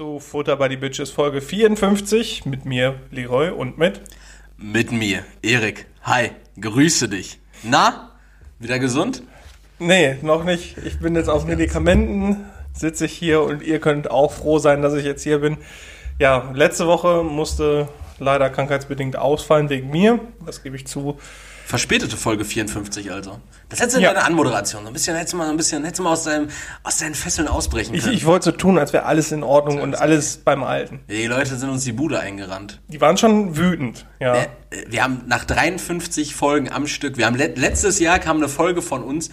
zu Futter by the Bitches Folge 54 mit mir, Leroy, und mit Mit mir, Erik. Hi, grüße dich. Na, wieder gesund? Nee, noch nicht. Ich bin jetzt auf Medikamenten, sitze ich hier und ihr könnt auch froh sein, dass ich jetzt hier bin. Ja, letzte Woche musste leider krankheitsbedingt ausfallen wegen mir, das gebe ich zu. Verspätete Folge 54 also. Das hättest du Ja. in deiner Anmoderation. So ein bisschen, hättest du mal ein bisschen, hättest du mal aus, deinem, aus deinen Fesseln ausbrechen Ich, können. ich wollte so tun, als wäre alles in Ordnung und alles beim Alten. die Leute sind uns die Bude eingerannt. Die waren schon wütend, ja. Äh, Wir haben nach 53 Folgen am Stück, wir haben let, letztes Jahr kam eine Folge von uns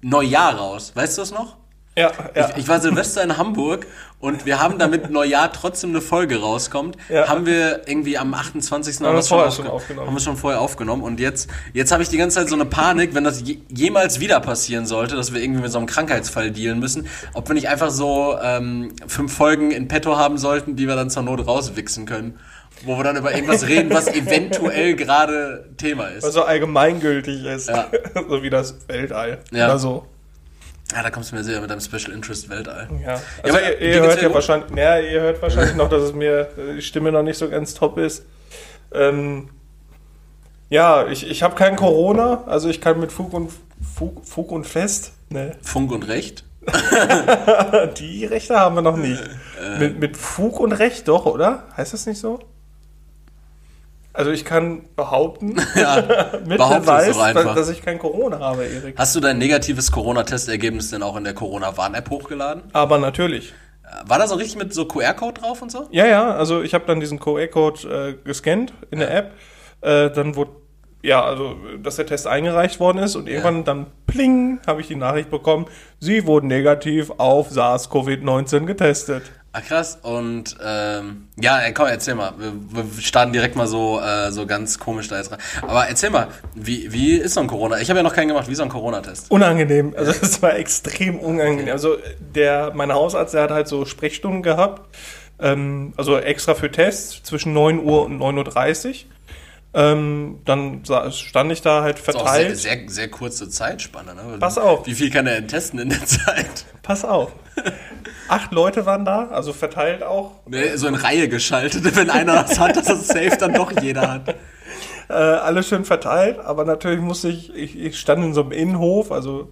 Neujahr raus. Weißt du das noch? Ja, ja. Ich, ich war Silvester in Hamburg und wir haben damit Neujahr trotzdem eine Folge rauskommt. Ja. Haben wir irgendwie am 28. Haben haben wir schon aufgenommen. Haben wir schon vorher aufgenommen und jetzt, jetzt habe ich die ganze Zeit so eine Panik, wenn das je, jemals wieder passieren sollte, dass wir irgendwie mit so einem Krankheitsfall dealen müssen, ob wir nicht einfach so ähm, fünf Folgen in petto haben sollten, die wir dann zur Not rauswichsen können. Wo wir dann über irgendwas reden, was eventuell gerade Thema ist. Was so allgemeingültig ist. Ja. so wie das Weltall. Ja. Oder so. Ja, da kommst du mir sehr mit deinem Special Interest Weltall. Ja. Also aber ihr, ihr hört ja ja gut? wahrscheinlich, ja, ihr hört wahrscheinlich noch, dass es mir äh, die Stimme noch nicht so ganz top ist. Ähm, ja, ich, ich habe kein Corona, also ich kann mit Fug und Fug, Fug und Fest. Ne, Funk und Recht. die Rechte haben wir noch nicht. Äh. Mit, mit Fug und Recht doch, oder? Heißt das nicht so? Also ich kann behaupten, mit behaupte es Beweis, dass ich kein Corona habe, Erik. Hast du dein negatives Corona-Testergebnis denn auch in der Corona-Warn-App hochgeladen? Aber natürlich. War da so richtig mit so QR-Code drauf und so? Ja, ja, also ich habe dann diesen QR-Code äh, gescannt in der App. Äh, dann wurde, ja, also, dass der Test eingereicht worden ist und irgendwann dann pling, habe ich die Nachricht bekommen, sie wurden negativ auf SARS-CoV-19 getestet. Ah, krass. Und ähm, ja, ey, komm, erzähl mal. Wir, wir starten direkt mal so, äh, so ganz komisch da jetzt rein. Aber erzähl mal, wie, wie ist so ein Corona? Ich habe ja noch keinen gemacht. Wie ist so ein Corona-Test? Unangenehm, also es war extrem unangenehm. Also der, mein Hausarzt, der hat halt so Sprechstunden gehabt, ähm, also extra für Tests zwischen 9 Uhr und 9.30 Uhr. Ähm, dann stand ich da halt Das ist auch sehr, verteilt. sehr, sehr kurze Zeitspanne. Ne? Pass auf. Wie viel kann er denn testen in der Zeit? Pass auf. Acht Leute waren da, also verteilt auch. Ne, so in Reihe geschaltet. Wenn einer das hat, dass es safe dann doch jeder hat. Äh, alles schön verteilt, aber natürlich musste ich, ich, ich stand in so einem Innenhof, also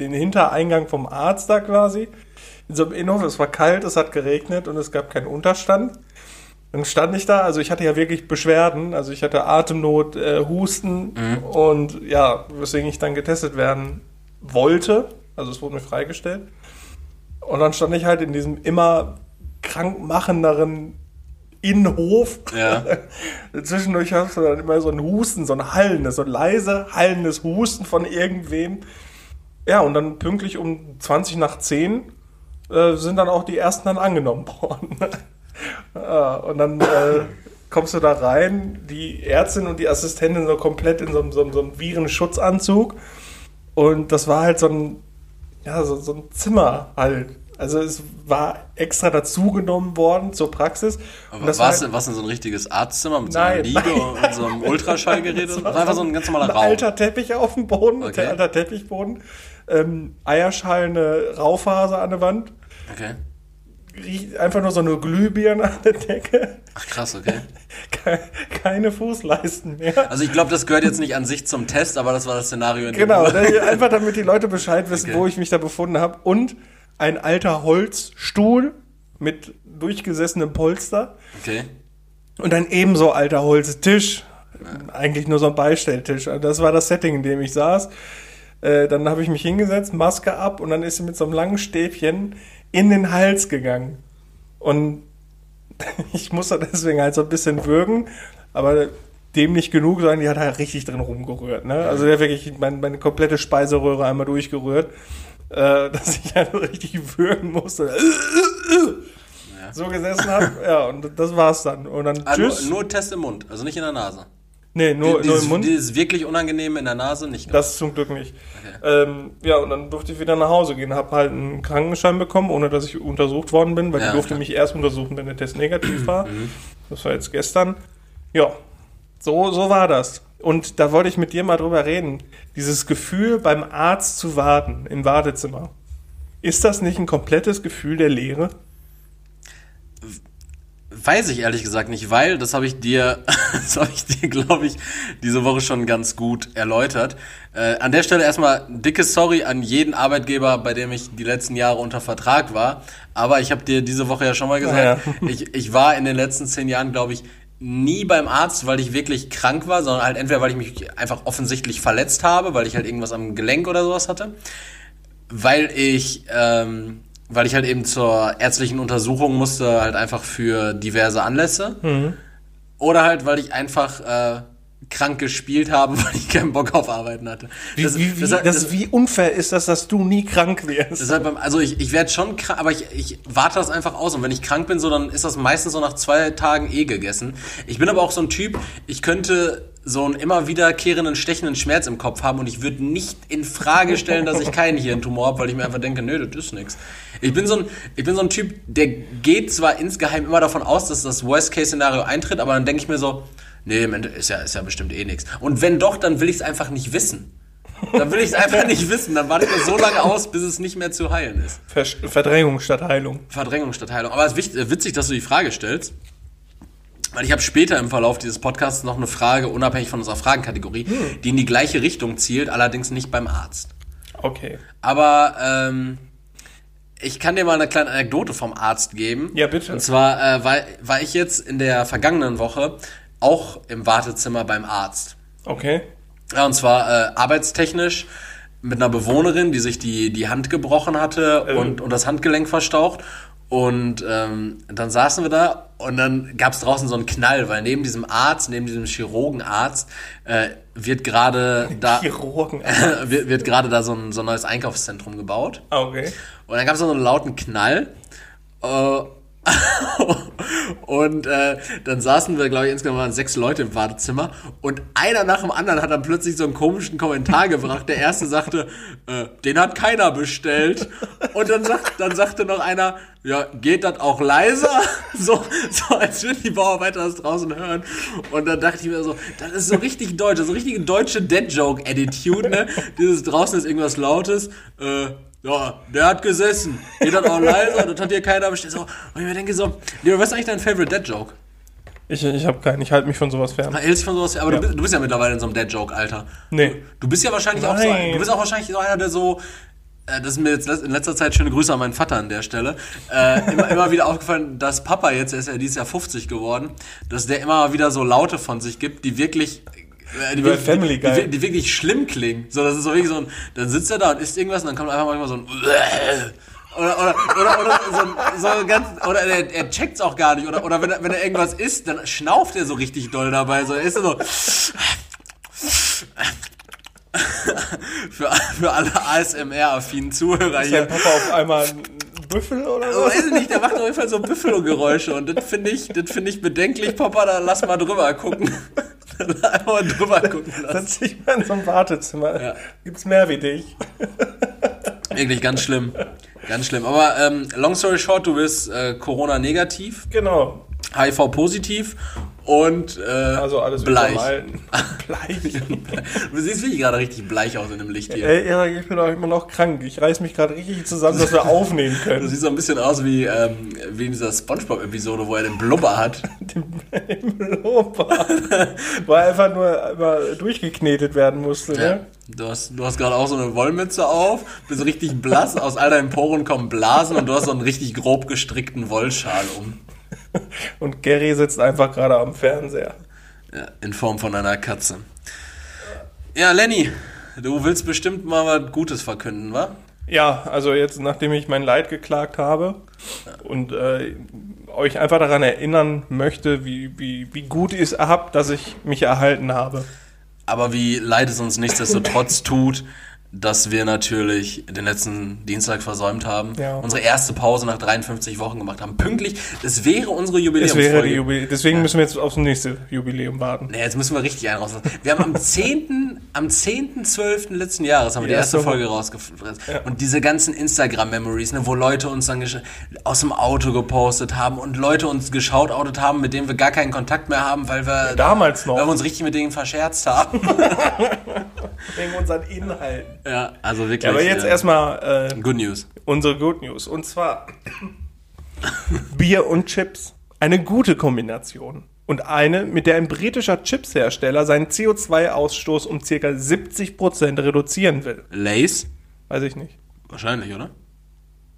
den Hintereingang vom Arzt da quasi. In so einem Innenhof, es war kalt, es hat geregnet und es gab keinen Unterstand. Dann stand ich da, also ich hatte ja wirklich Beschwerden, also ich hatte Atemnot, äh, Husten und ja, weswegen ich dann getestet werden wollte. Also es wurde mir freigestellt. Und dann stand ich halt in diesem immer krankmachenderen Innenhof. Ja. Zwischendurch hast du dann immer so ein Husten, so ein hallendes, so ein leise, hallendes Husten von irgendwem. Ja, und dann pünktlich um 20 nach 10 äh, sind dann auch die ersten dann angenommen worden. ja, und dann äh, kommst du da rein, die Ärztin und die Assistentin so komplett in so, so, so einem Virenschutzanzug. Und das war halt so ein, ja, so, so ein Zimmer halt. Also es war extra dazugenommen worden zur Praxis. Aber das war halt- denn, so ein richtiges Arztzimmer mit so Nein, einer Liege nein. und so einem Ultraschallgerät? Das war einfach so ein ganz normaler ein Raum. alter Teppich auf dem Boden, Okay. alter Teppichboden, ähm, eierschallende Raufaser an der Wand, Okay. Riecht einfach nur so eine Glühbirne an der Decke, Ach krass, okay. Ke- keine Fußleisten mehr. Also ich glaube, das gehört jetzt nicht an sich zum Test, aber das war das Szenario in Genau, einfach damit die Leute Bescheid wissen, Okay. wo ich mich da befunden habe. Und ein alter Holzstuhl mit durchgesessenem Polster Okay. und ein ebenso alter Holztisch. Eigentlich nur so ein Beistelltisch. Also Das war das Setting, in dem ich saß. Äh, dann habe ich mich hingesetzt, Maske ab und dann ist sie mit so einem langen Stäbchen in den Hals gegangen. Und ich musste deswegen halt so ein bisschen würgen, aber dem nicht genug, sondern die hat halt richtig drin rumgerührt. Ne? Also der hat wirklich mein, meine komplette Speiseröhre einmal durchgerührt, äh, dass ich halt richtig würgen musste. So gesessen habe, ja, und das war's dann. Und dann nur, tschüss. nur Test im Mund, also nicht in der Nase. Nee, nur, nur dieses, im Mund. Dieses wirklich unangenehme in der Nase nicht. Das zum Glück nicht. Ähm, ja, und dann durfte ich wieder nach Hause gehen, habe halt einen Krankenschein bekommen, ohne dass ich untersucht worden bin, weil Ja, die durfte klar. mich erst untersuchen, wenn der Test negativ war. Das war jetzt gestern. Ja, so, so war das. Und da wollte ich mit dir mal drüber reden. Dieses Gefühl, beim Arzt zu warten, im Wartezimmer. Ist das nicht ein komplettes Gefühl der Leere? Weiß ich ehrlich gesagt nicht, weil das habe ich dir, das habe ich dir, glaube ich, diese Woche schon ganz gut erläutert. Äh, an der Stelle erstmal dicke Sorry an jeden Arbeitgeber, bei dem ich die letzten Jahre unter Vertrag war. Aber ich habe dir diese Woche ja schon mal gesagt, Ja. ich, ich war in den letzten zehn Jahren, glaube ich, nie beim Arzt, weil ich wirklich krank war, sondern halt entweder, weil ich mich einfach offensichtlich verletzt habe, weil ich halt irgendwas am Gelenk oder sowas hatte weil ich, ähm, weil ich halt eben zur ärztlichen Untersuchung musste, halt einfach für diverse Anlässe. Oder halt, weil ich einfach äh, krank gespielt habe, weil ich keinen Bock auf Arbeiten hatte. Wie, Das- wie, das- das, das- wie unfair ist das, dass du nie krank wirst? Deshalb, beim- also ich, ich werde schon krank, aber ich, ich warte das einfach aus. Und wenn ich krank bin, so, dann ist das meistens so nach zwei Tagen eh gegessen. Ich bin aber auch so ein Typ, ich könnte so einen immer wiederkehrenden, stechenden Schmerz im Kopf haben und ich würde nicht in Frage stellen, dass ich keinen Hirntumor habe, weil ich mir einfach denke, nö, das ist nix. Ich bin so ein, ich bin so ein Typ, der geht zwar insgeheim immer davon aus, dass das Worst-Case-Szenario eintritt, aber dann denke ich mir so, nee, ist ja, ist ja bestimmt eh nix. Und wenn doch, dann will ich es einfach nicht wissen. Dann will ich es einfach nicht wissen. Dann warte ich mir so lange aus, bis es nicht mehr zu heilen ist. Versch- Verdrängung statt Heilung. Verdrängung statt Heilung. Aber es ist wichtig, witzig, dass du die Frage stellst. Weil ich habe später im Verlauf dieses Podcasts noch eine Frage, unabhängig von unserer Fragenkategorie, die in die gleiche Richtung zielt, allerdings nicht beim Arzt. Okay. Aber ähm, ich kann dir mal eine kleine Anekdote vom Arzt geben. Ja, bitte. Und zwar äh, war, war ich jetzt in der vergangenen Woche auch im Wartezimmer beim Arzt. Okay. Ja, und zwar äh, arbeitstechnisch mit einer Bewohnerin, die sich die, die Hand gebrochen hatte und, und das Handgelenk verstaucht. Und ähm, dann saßen wir da und dann gab es draußen so einen Knall, weil neben diesem Arzt, neben diesem Chirurgenarzt, äh, wird gerade da wird, wird gerade da so ein, so ein neues Einkaufszentrum gebaut. Ah, Okay. Und dann gab es so einen lauten Knall. Äh, und äh, dann saßen wir, glaube ich, insgesamt waren sechs Leute im Wartezimmer und einer nach dem anderen hat dann plötzlich so einen komischen Kommentar gebracht. Der erste sagte, äh, den hat keiner bestellt. Und dann, sagt, dann sagte noch einer, ja, geht das auch leiser? So, so als würden die Bauarbeiter das draußen hören. Und dann dachte ich mir so, das ist so richtig deutsch, so richtige deutsche Dead-Joke-Attitude, ne? Dieses draußen ist irgendwas Lautes, äh, ja, der hat gesessen. Geht das auch leiser, das hat hier keiner bestellt. So, und ich mir denke so, Leo, was ist eigentlich dein Favorite Dead Joke? Ich, ich habe keinen, ich halte mich von sowas fern. Na, hältst von sowas, aber Ja. du, bist, du bist ja mittlerweile in so einem Dead Joke, Alter. Nee. Du bist ja wahrscheinlich auch so, Nein. du bist auch wahrscheinlich so einer, der so, äh, das ist mir jetzt in letzter Zeit schöne Grüße an meinen Vater an der Stelle, äh, immer, immer wieder aufgefallen, dass Papa jetzt, er ist ja dieses Jahr 50 geworden, dass der immer wieder so Laute von sich gibt, die wirklich die, Bei wirklich- Family die, Guy. die, die wirklich schlimm klingen. So, das ist so wirklich so ein, dann sitzt er da und isst irgendwas und dann kommt einfach manchmal so ein oder, oder, oder, oder so, so ganz, oder er, er checkt's auch gar nicht. Oder, oder wenn, er, wenn er irgendwas isst, dann schnauft er so richtig doll dabei. So, er ist so, für, für alle ASMR-affinen Zuhörer Ist hier. Papa auf einmal ein Büffel oder Also, so? weiß ich nicht, der macht auf jeden Fall so Büffalo-Geräusche und das finde ich, das finde ich bedenklich, Papa, da lass mal drüber gucken. Einfach mal drüber gucken lassen. Setz dich mal in so ein Wartezimmer. Ja. Gibt's mehr wie dich? Wirklich ganz schlimm. Ganz schlimm. Aber ähm, long story short, du bist äh, Corona-negativ, Genau. HIV-positiv und äh, Also alles bleich. Bleich. Du siehst wirklich gerade richtig bleich aus in dem Licht hier. Ey, Erik, ich bin auch immer noch krank. Ich reiß mich gerade richtig zusammen, dass wir aufnehmen Du können. siehst so ein bisschen aus wie, ähm, wie in dieser Spongebob-Episode, wo er den Blubber hat. Im Loba. Wo er einfach nur immer durchgeknetet werden musste, Ja. ne? Du hast, du hast gerade auch so eine Wollmütze auf, bist richtig blass, aus all deinen Poren kommen Blasen und du hast so einen richtig grob gestrickten Wollschal um. Und Gary sitzt einfach gerade am Fernseher. Ja, in Form von einer Katze. Ja, Lenny, du willst bestimmt mal was Gutes verkünden, wa? Ja, also jetzt, nachdem ich mein Leid geklagt habe und äh, euch einfach daran erinnern möchte, wie, wie, wie gut ihr es habt, dass ich mich erhalten habe. Aber wie leid es uns nichtsdestotrotz tut, dass wir natürlich den letzten Dienstag versäumt haben, Ja. unsere erste Pause nach 53 Wochen gemacht haben. Pünktlich, das wäre unsere Jubiläumsfolge. wäre Jubiläum. Deswegen müssen wir jetzt aufs nächste Jubiläum warten. Nee, jetzt müssen wir richtig einen rauslassen. Wir haben am 10., am 10.12. letzten Jahres haben wir die erste erste Folge rausgefressen. Und diese ganzen Instagram-Memories, ne, wo Leute uns dann aus dem Auto gepostet haben und Leute uns geschautoutet haben, mit denen wir gar keinen Kontakt mehr haben, weil wir, Damals noch. weil wir uns richtig mit denen verscherzt haben. Wegen unseren Inhalten. Ja, also wirklich. Ja, aber jetzt äh, erstmal äh, Good News. unsere Good News. Und zwar Bier und Chips Eine gute Kombination. Und eine, mit der ein britischer Chipshersteller seinen CO2-Ausstoß um ca. 70% reduzieren will. Lace? Weiß ich nicht. Wahrscheinlich, oder?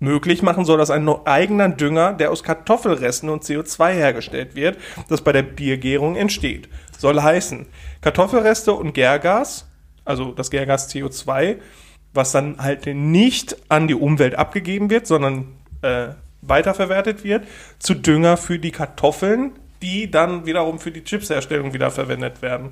Möglich machen soll das ein eigener Dünger, der aus Kartoffelresten und CO2 hergestellt wird, das bei der Biergärung entsteht. Soll heißen, Kartoffelreste und Gärgas, also das Gärgas CO2, was dann halt nicht an die Umwelt abgegeben wird, sondern äh, weiterverwertet wird, zu Dünger für die Kartoffeln, die dann wiederum für die Chipsherstellung wieder verwendet werden.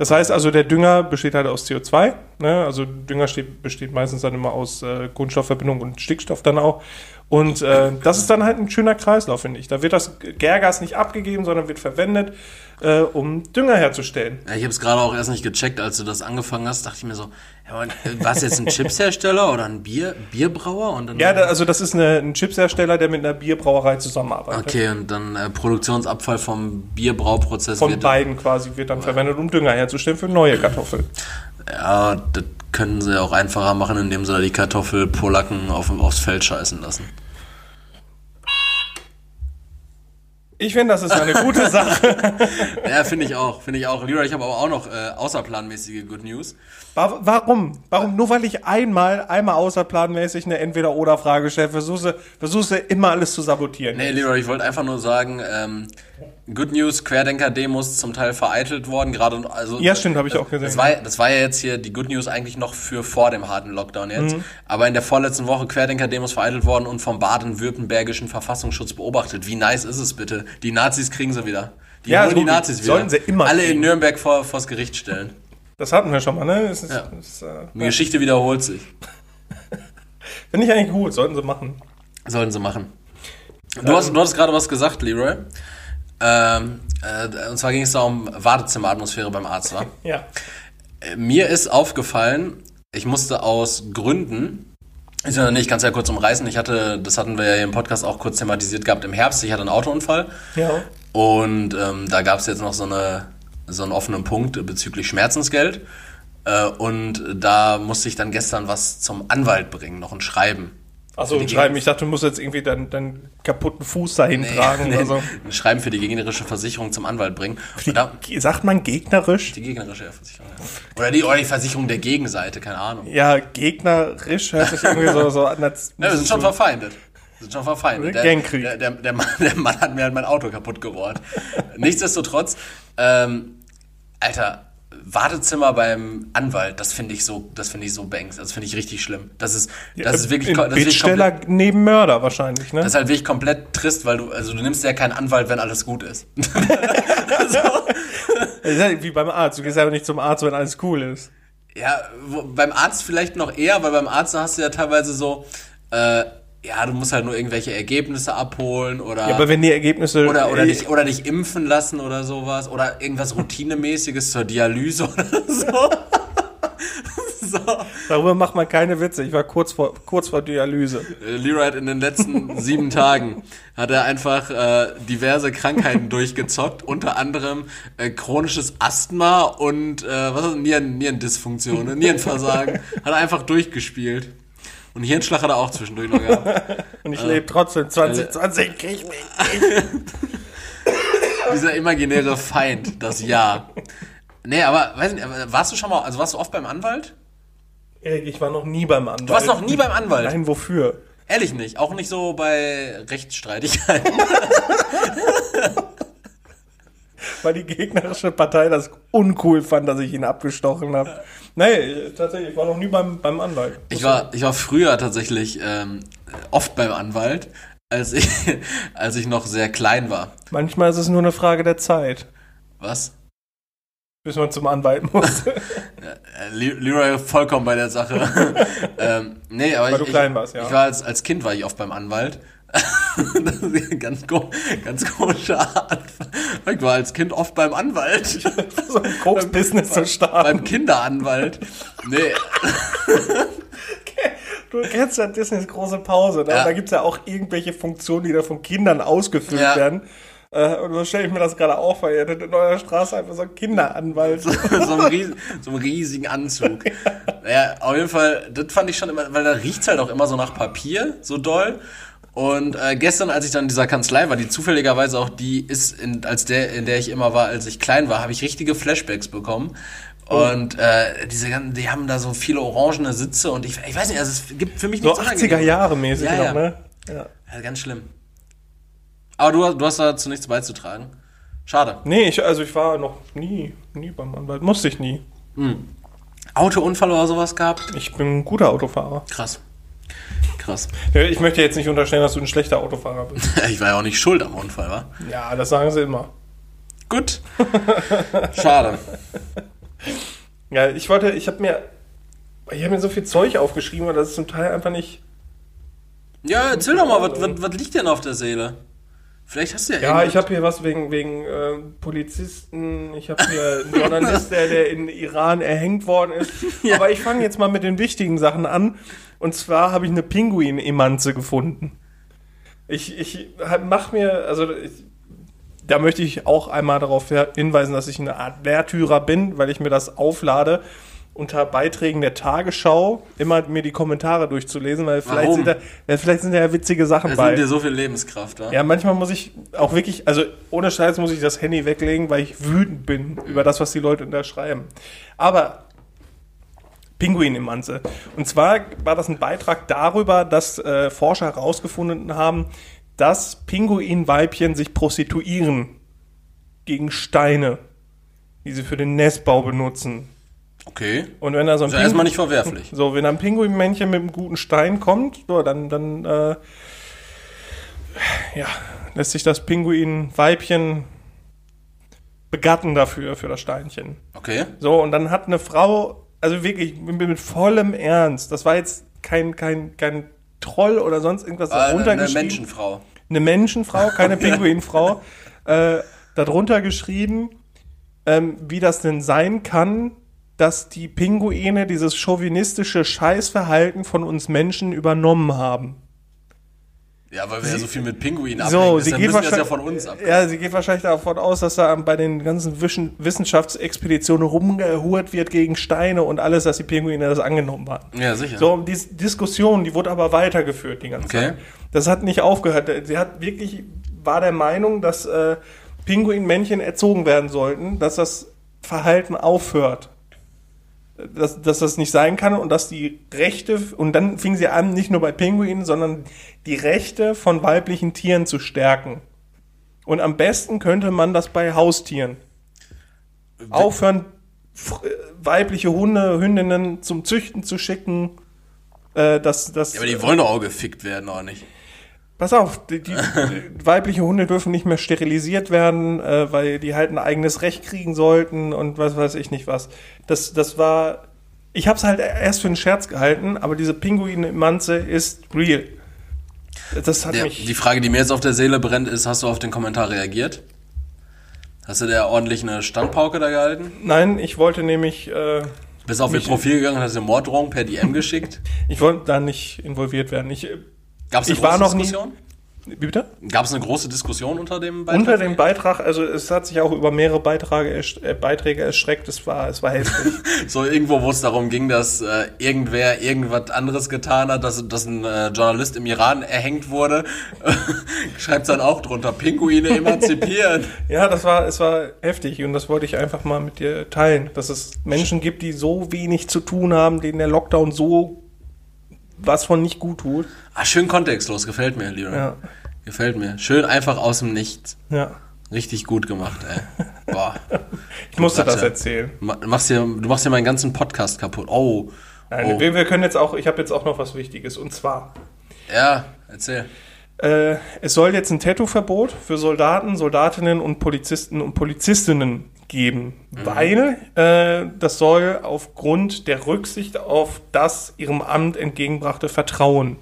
Das heißt also, der Dünger besteht halt aus CO2. Ne? Also Dünger steht, besteht meistens dann immer aus äh, Kunststoffverbindung und Stickstoff dann auch. Und äh, das ist dann halt ein schöner Kreislauf, finde ich. Da wird das Gärgas nicht abgegeben, sondern wird verwendet, äh, um Dünger herzustellen. Ja, ich habe es gerade auch erst nicht gecheckt, als du das angefangen hast, dachte ich mir so, ja, äh, war es jetzt ein Chipshersteller oder ein Bier, Bierbrauer? Und dann, Ja, da, also das ist eine, ein Chipshersteller, der mit einer Bierbrauerei zusammenarbeitet. Okay, und dann äh, Produktionsabfall vom Bierbrauprozess Von wird. beiden quasi wird dann verwendet, um Dünger herzustellen für neue Kartoffeln. Ja, das können sie auch einfacher machen, indem sie da die Kartoffelpolacken auf, aufs Feld scheißen lassen. Ich finde, das ist eine gute Sache. Ja, finde ich auch, finde ich auch. Leroy, ich habe aber auch noch äh, außerplanmäßige Good News. Wa- Warum? Warum? Nur weil ich einmal, einmal außerplanmäßig eine Entweder-Oder-Frage stelle, versuchst du immer alles zu sabotieren. Nee, Leroy, ich wollte einfach nur sagen, ähm, Good News, Querdenker-Demos zum Teil vereitelt worden, gerade also Ja, stimmt, habe ich auch gesehen. Das war, das war ja jetzt hier die Good News eigentlich noch für vor dem harten Lockdown jetzt, Mhm. aber in der vorletzten Woche Querdenker-Demos vereitelt worden und vom baden-württembergischen Verfassungsschutz beobachtet. Wie nice ist es bitte? Die Nazis kriegen sie wieder. Die Ja, holen die so, Nazis wieder. sollen sie immer Alle in kriegen. Nürnberg vor, vors Gericht stellen. Das hatten wir schon mal, ne? Ist, Ja. ist, äh, Die Geschichte wiederholt sich. Finde ich eigentlich gut, sollten sie machen. Sollten sie machen. Du hast, du hattest gerade was gesagt, Leroy. Ähm, äh, und zwar ging es da um Wartezimmeratmosphäre beim Arzt, war? Ja. Mir ist aufgefallen, ich musste aus Gründen, ist ja nicht ganz ja kurz umreißen, ich hatte, das hatten wir ja im Podcast auch kurz thematisiert gehabt im Herbst, ich hatte einen Autounfall Ja. und ähm, da gab es jetzt noch so, eine, so einen offenen Punkt bezüglich Schmerzensgeld äh, und da musste ich dann gestern was zum Anwalt bringen, noch ein Schreiben. Achso, die und schreiben. Ich dachte, du musst jetzt irgendwie deinen, deinen kaputten Fuß dahin tragen Nee, oder so. Ein Schreiben für die gegnerische Versicherung zum Anwalt bringen. Und da, Die, sagt man gegnerisch? die gegnerische Versicherung, ja. Oder die, oder die Versicherung der Gegenseite, keine Ahnung. Ja, gegnerisch hört sich irgendwie so, so an, als Ja, wir sind schon verfeindet. Wir sind schon verfeindet. Der, Gangkrieg. Der, der, der, Mann, der Mann hat mir halt mein Auto kaputt gerohrt. Nichtsdestotrotz, ähm, Alter, Wartezimmer beim Anwalt, das finde ich so, das finde ich so banks. Das finde ich richtig schlimm. Das ist, das ist wirklich, das ist wirklich neben Mörder wahrscheinlich, ne? das ist halt wirklich komplett trist, weil du, also du nimmst ja keinen Anwalt, wenn alles gut ist. Das ist ja wie beim Arzt. Du gehst aber nicht zum Arzt, wenn alles cool ist. Ja, wo, beim Arzt vielleicht noch eher, weil beim Arzt hast du ja teilweise so, äh, ja, du musst halt nur irgendwelche Ergebnisse abholen oder Ja, aber wenn die Ergebnisse. oder, oder, äh, dich, oder dich impfen lassen oder sowas oder irgendwas Routinemäßiges zur Dialyse oder so. so. Darüber macht man keine Witze. Ich war kurz vor, kurz vor Dialyse. Äh, Leroy hat in den letzten sieben Tagen hat er einfach äh, diverse Krankheiten durchgezockt, unter anderem äh, chronisches Asthma und äh, was ist, Nieren, Nierendysfunktion, ne? Nierenversagen, hat er einfach durchgespielt. Und Hirnschlag hat er auch zwischendurch noch gehabt. Und ich lebe trotzdem 2020. Krieg ich mich. Dieser imaginäre Feind, das Ja. Nee, aber weiß nicht, warst du schon mal, also warst du oft beim Anwalt? Erik, ich war noch nie beim Anwalt. Du warst noch nie beim Anwalt? Nein, wofür? Ehrlich nicht, auch nicht so bei Rechtsstreitigkeiten. Weil die gegnerische Partei das uncool fand, dass ich ihn abgestochen habe. Nee, tatsächlich, ich war noch nie beim, beim Anwalt. Ich war, ich war früher tatsächlich ähm, oft beim Anwalt, als ich, als ich noch sehr klein war. Manchmal ist es nur eine Frage der Zeit, Was? bis man zum Anwalt muss. Le- Leroy vollkommen bei der Sache. ähm, nee, aber Weil ich, du ich, klein warst, ja. ich war als, als Kind war ich oft beim Anwalt. das ist ganz, ko ganz komischer Anfang. Ich war als Kind oft beim Anwalt. so ein Koks-Business zu starten. beim Kinderanwalt. Nee, Du kennst ja Disneys große Pause. Ne? Ja. Da gibt's ja auch irgendwelche Funktionen, die da von Kindern ausgefüllt Ja. werden. Äh, Und so stelle ich mir das gerade auch vor. Ihr hättet in eurer Straße einfach so einen Kinderanwalt. so, einem ries so einem riesigen Anzug. Ja, auf jeden Fall, das fand ich schon immer, weil da riecht's halt auch immer so nach Papier, so doll. Und äh, gestern, als ich dann in dieser Kanzlei war, die zufälligerweise auch die ist, in, als der, in der ich immer war, als ich klein war, habe ich richtige Flashbacks bekommen. Und äh, diese ganzen, die haben da so viele orangene Sitze und ich, ich weiß nicht, also es gibt für mich So nichts 80er Unangenehmes. Jahre mäßig Ja, noch, ja. ne? Ja. Ja, ganz schlimm. Aber du, du hast dazu nichts beizutragen. Schade. Nee, ich, also ich war noch nie, nie beim Anwalt. Musste ich nie. Autounfall oder sowas gehabt? Ich bin ein guter Autofahrer. Krass. Krass. Ich möchte jetzt nicht unterstellen, dass du ein schlechter Autofahrer bist. Ich war ja auch nicht schuld am Unfall, wa? Ja, das sagen sie immer. Gut. Schade. Ja, ich wollte, ich habe mir, ich habe mir so viel Zeug aufgeschrieben, aber das ist zum Teil einfach nicht. Ja, erzähl doch mal, was, was, was liegt denn auf der Seele? Vielleicht hast du ja Ja, ich habe hier was wegen, wegen äh, Polizisten. Ich habe hier einen Journalist, der, der in Iran erhängt worden ist. Ja. Aber ich fange jetzt mal mit den wichtigen Sachen an. Und zwar habe ich eine Pinguin-Emanze gefunden. Ich, ich mach mir, also ich, da möchte ich auch einmal darauf hinweisen, dass ich eine Art Lehrtürer bin, weil ich mir das auflade, unter Beiträgen der Tagesschau immer mir die Kommentare durchzulesen, weil vielleicht, Warum? sind da, weil vielleicht sind da ja witzige Sachen Es bei. nimmt dir so viel Lebenskraft, wa? Ja, manchmal muss ich auch wirklich, also ohne Scheiß muss ich das Handy weglegen, weil ich wütend bin über das, was die Leute da schreiben. Aber Pinguin im Manze. Und zwar war das ein Beitrag darüber, dass äh, Forscher herausgefunden haben, dass Pinguinweibchen sich prostituieren gegen Steine, die sie für den Nestbau benutzen. Okay. Und wenn da so ein Ist ja erstmal nicht verwerflich. so, wenn ein Pinguinmännchen mit einem guten Stein kommt, so, dann, dann äh, ja, lässt sich das Pinguinweibchen begatten dafür, für das Steinchen. Okay. So, und dann hat eine Frau, also wirklich mit, mit vollem Ernst, das war jetzt kein, kein, kein Troll oder sonst irgendwas Äh, eine runtergeschrieben. Menschenfrau. Eine Menschenfrau, keine Pinguinfrau, äh, darunter geschrieben, ähm, wie das denn sein kann, dass die Pinguine dieses chauvinistische Scheißverhalten von uns Menschen übernommen haben. Ja, weil wir ja so viel mit Pinguinen So, abhängen. sie dann geht das ja wahrscheinlich, von uns ab. ja, sie geht wahrscheinlich davon aus, dass da bei den ganzen Wischen- Wissenschaftsexpeditionen rumgehurt wird gegen Steine und alles, dass die Pinguine das angenommen haben. Ja, sicher. So, die Diskussion, die wurde aber weitergeführt die ganze Okay. Zeit. Das hat nicht aufgehört. Sie hat wirklich, war der Meinung, dass äh, Pinguinmännchen erzogen werden sollten, dass das Verhalten aufhört. Dass, dass das nicht sein kann und dass die Rechte, und dann fing sie an, nicht nur bei Pinguinen, sondern die Rechte von weiblichen Tieren zu stärken. Und am besten könnte man das bei Haustieren. Aufhören, äh, weibliche Hunde, Hündinnen zum Züchten zu schicken. Äh, das, das, Ja, aber die wollen doch auch gefickt werden, oder nicht? Pass auf, die, die, die weibliche Hunde dürfen nicht mehr sterilisiert werden, äh, weil die halt ein eigenes Recht kriegen sollten und was weiß ich nicht was. Das, das war. Ich habe es halt erst für einen Scherz gehalten, aber diese Pinguin-Manze ist real. Das hat Ja, mich. die Frage, die mir jetzt auf der Seele brennt, ist, hast du auf den Kommentar reagiert? Hast du der ordentlich eine Standpauke da gehalten? Nein, ich wollte nämlich. Äh, Bist auf ihr Profil gegangen und hast eine Morddrohung per DM geschickt? ich wollte da nicht involviert werden. Ich, äh, Gab es eine Ich war große noch nie- Diskussion? wie bitte? Gab es eine große Diskussion unter dem Beitrag? Unter dem Beitrag, also es hat sich auch über mehrere Beiträge, äh, Beiträge erstreckt. Es war, es war heftig. So irgendwo, wo es darum ging, dass äh, irgendwer irgendwas anderes getan hat, dass, dass ein äh, Journalist im Iran erhängt wurde, schreibt dann auch drunter, Pinguine emanzipieren. Ja, das war, es war heftig und das wollte ich einfach mal mit dir teilen, dass es Menschen gibt, die so wenig zu tun haben, denen der Lockdown so was von nicht gut tut. Ah, schön kontextlos, gefällt mir, Leon. Ja. Gefällt mir. Schön einfach aus dem Nichts. Ja. Richtig gut gemacht, ey. Boah. Ich musste das erzählen. Ma- Machst dir, du machst dir meinen ganzen Podcast kaputt. Oh. Nein, oh. wir, wir können jetzt auch, ich habe jetzt auch noch was Wichtiges und zwar, Ja, erzähl. Äh, es soll jetzt ein Tattoo-Verbot für Soldaten, Soldatinnen und Polizisten und Polizistinnen geben, weil äh, das soll aufgrund der Rücksicht auf das ihrem Amt entgegenbrachte Vertrauen.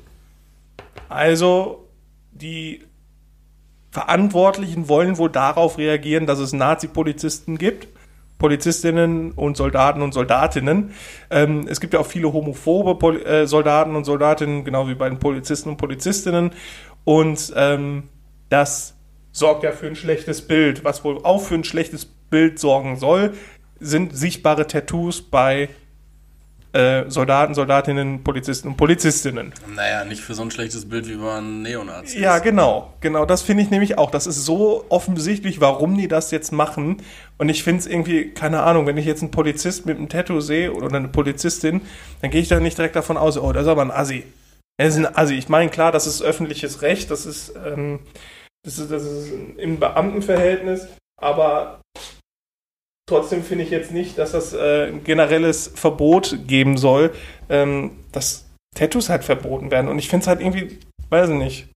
Also die Verantwortlichen wollen wohl darauf reagieren, dass es Nazi-Polizisten gibt, Polizistinnen und Soldaten und Soldatinnen. Ähm, es gibt ja auch viele homophobe Pol äh, Soldaten und Soldatinnen, genau wie bei den Polizisten und Polizistinnen. Und ähm, das sorgt ja für ein schlechtes Bild. Was wohl auch für ein schlechtes Bild sorgen soll, sind sichtbare Tattoos bei äh, Soldaten, Soldatinnen, Polizisten und Polizistinnen. Naja, nicht für so ein schlechtes Bild wie man Neonazi. Ja, genau. Genau, das finde ich nämlich auch. Das ist so offensichtlich, warum die das jetzt machen. Und ich finde es irgendwie, keine Ahnung, wenn ich jetzt einen Polizist mit einem Tattoo sehe oder eine Polizistin, dann gehe ich da nicht direkt davon aus, oh, das ist aber ein Assi. Ein Assi. Ich meine, klar, das ist öffentliches Recht, das ist, ähm, das ist, das ist im Beamtenverhältnis, aber trotzdem finde ich jetzt nicht, dass das äh, ein generelles Verbot geben soll, ähm, dass Tattoos halt verboten werden. Und ich finde es halt irgendwie, weiß ich nicht.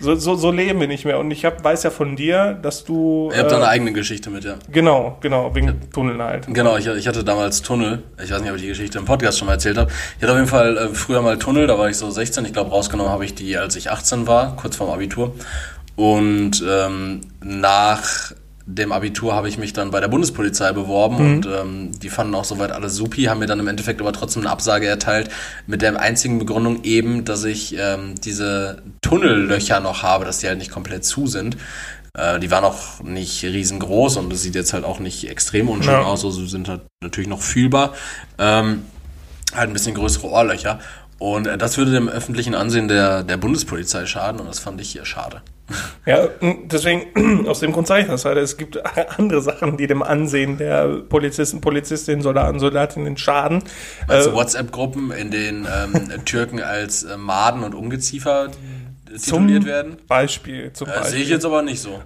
So, so, so leben wir nicht mehr. Und ich hab, weiß ja von dir, dass du. Ihr habt da äh, eine eigene Geschichte mit, ja. Genau, genau, wegen Tunneln halt. Genau, ich, ich hatte damals Tunnel. Ich weiß nicht, ob ich die Geschichte im Podcast schon mal erzählt habe. Ich hatte auf jeden Fall äh, früher mal Tunnel, da war ich so 16. Ich glaube, rausgenommen habe ich die, als ich 18 war, kurz vorm Abitur. Und ähm, nach dem Abitur habe ich mich dann bei der Bundespolizei beworben und ähm, die fanden auch soweit alles supi, haben mir dann im Endeffekt aber trotzdem eine Absage erteilt, mit der einzigen Begründung eben, dass ich ähm, diese Tunnellöcher noch habe, dass die halt nicht komplett zu sind. Äh, die waren auch nicht riesengroß und das sieht jetzt halt auch nicht extrem unschön Ja. aus, also sind halt natürlich noch fühlbar. Ähm, halt ein bisschen größere Ohrlöcher. Und äh, das würde dem öffentlichen Ansehen der, der Bundespolizei schaden und das fand ich hier schade. Ja, deswegen, aus dem Grund sage ich das halt. Es gibt andere Sachen, die dem Ansehen der Polizisten, Polizistinnen, Soldaten, Soldatinnen schaden. Also Äh, WhatsApp-Gruppen, in denen ähm, Türken als äh, Maden und Ungeziefer äh, zum tituliert werden? Beispiel, zum Das sehe Beispiel. ich jetzt aber nicht so.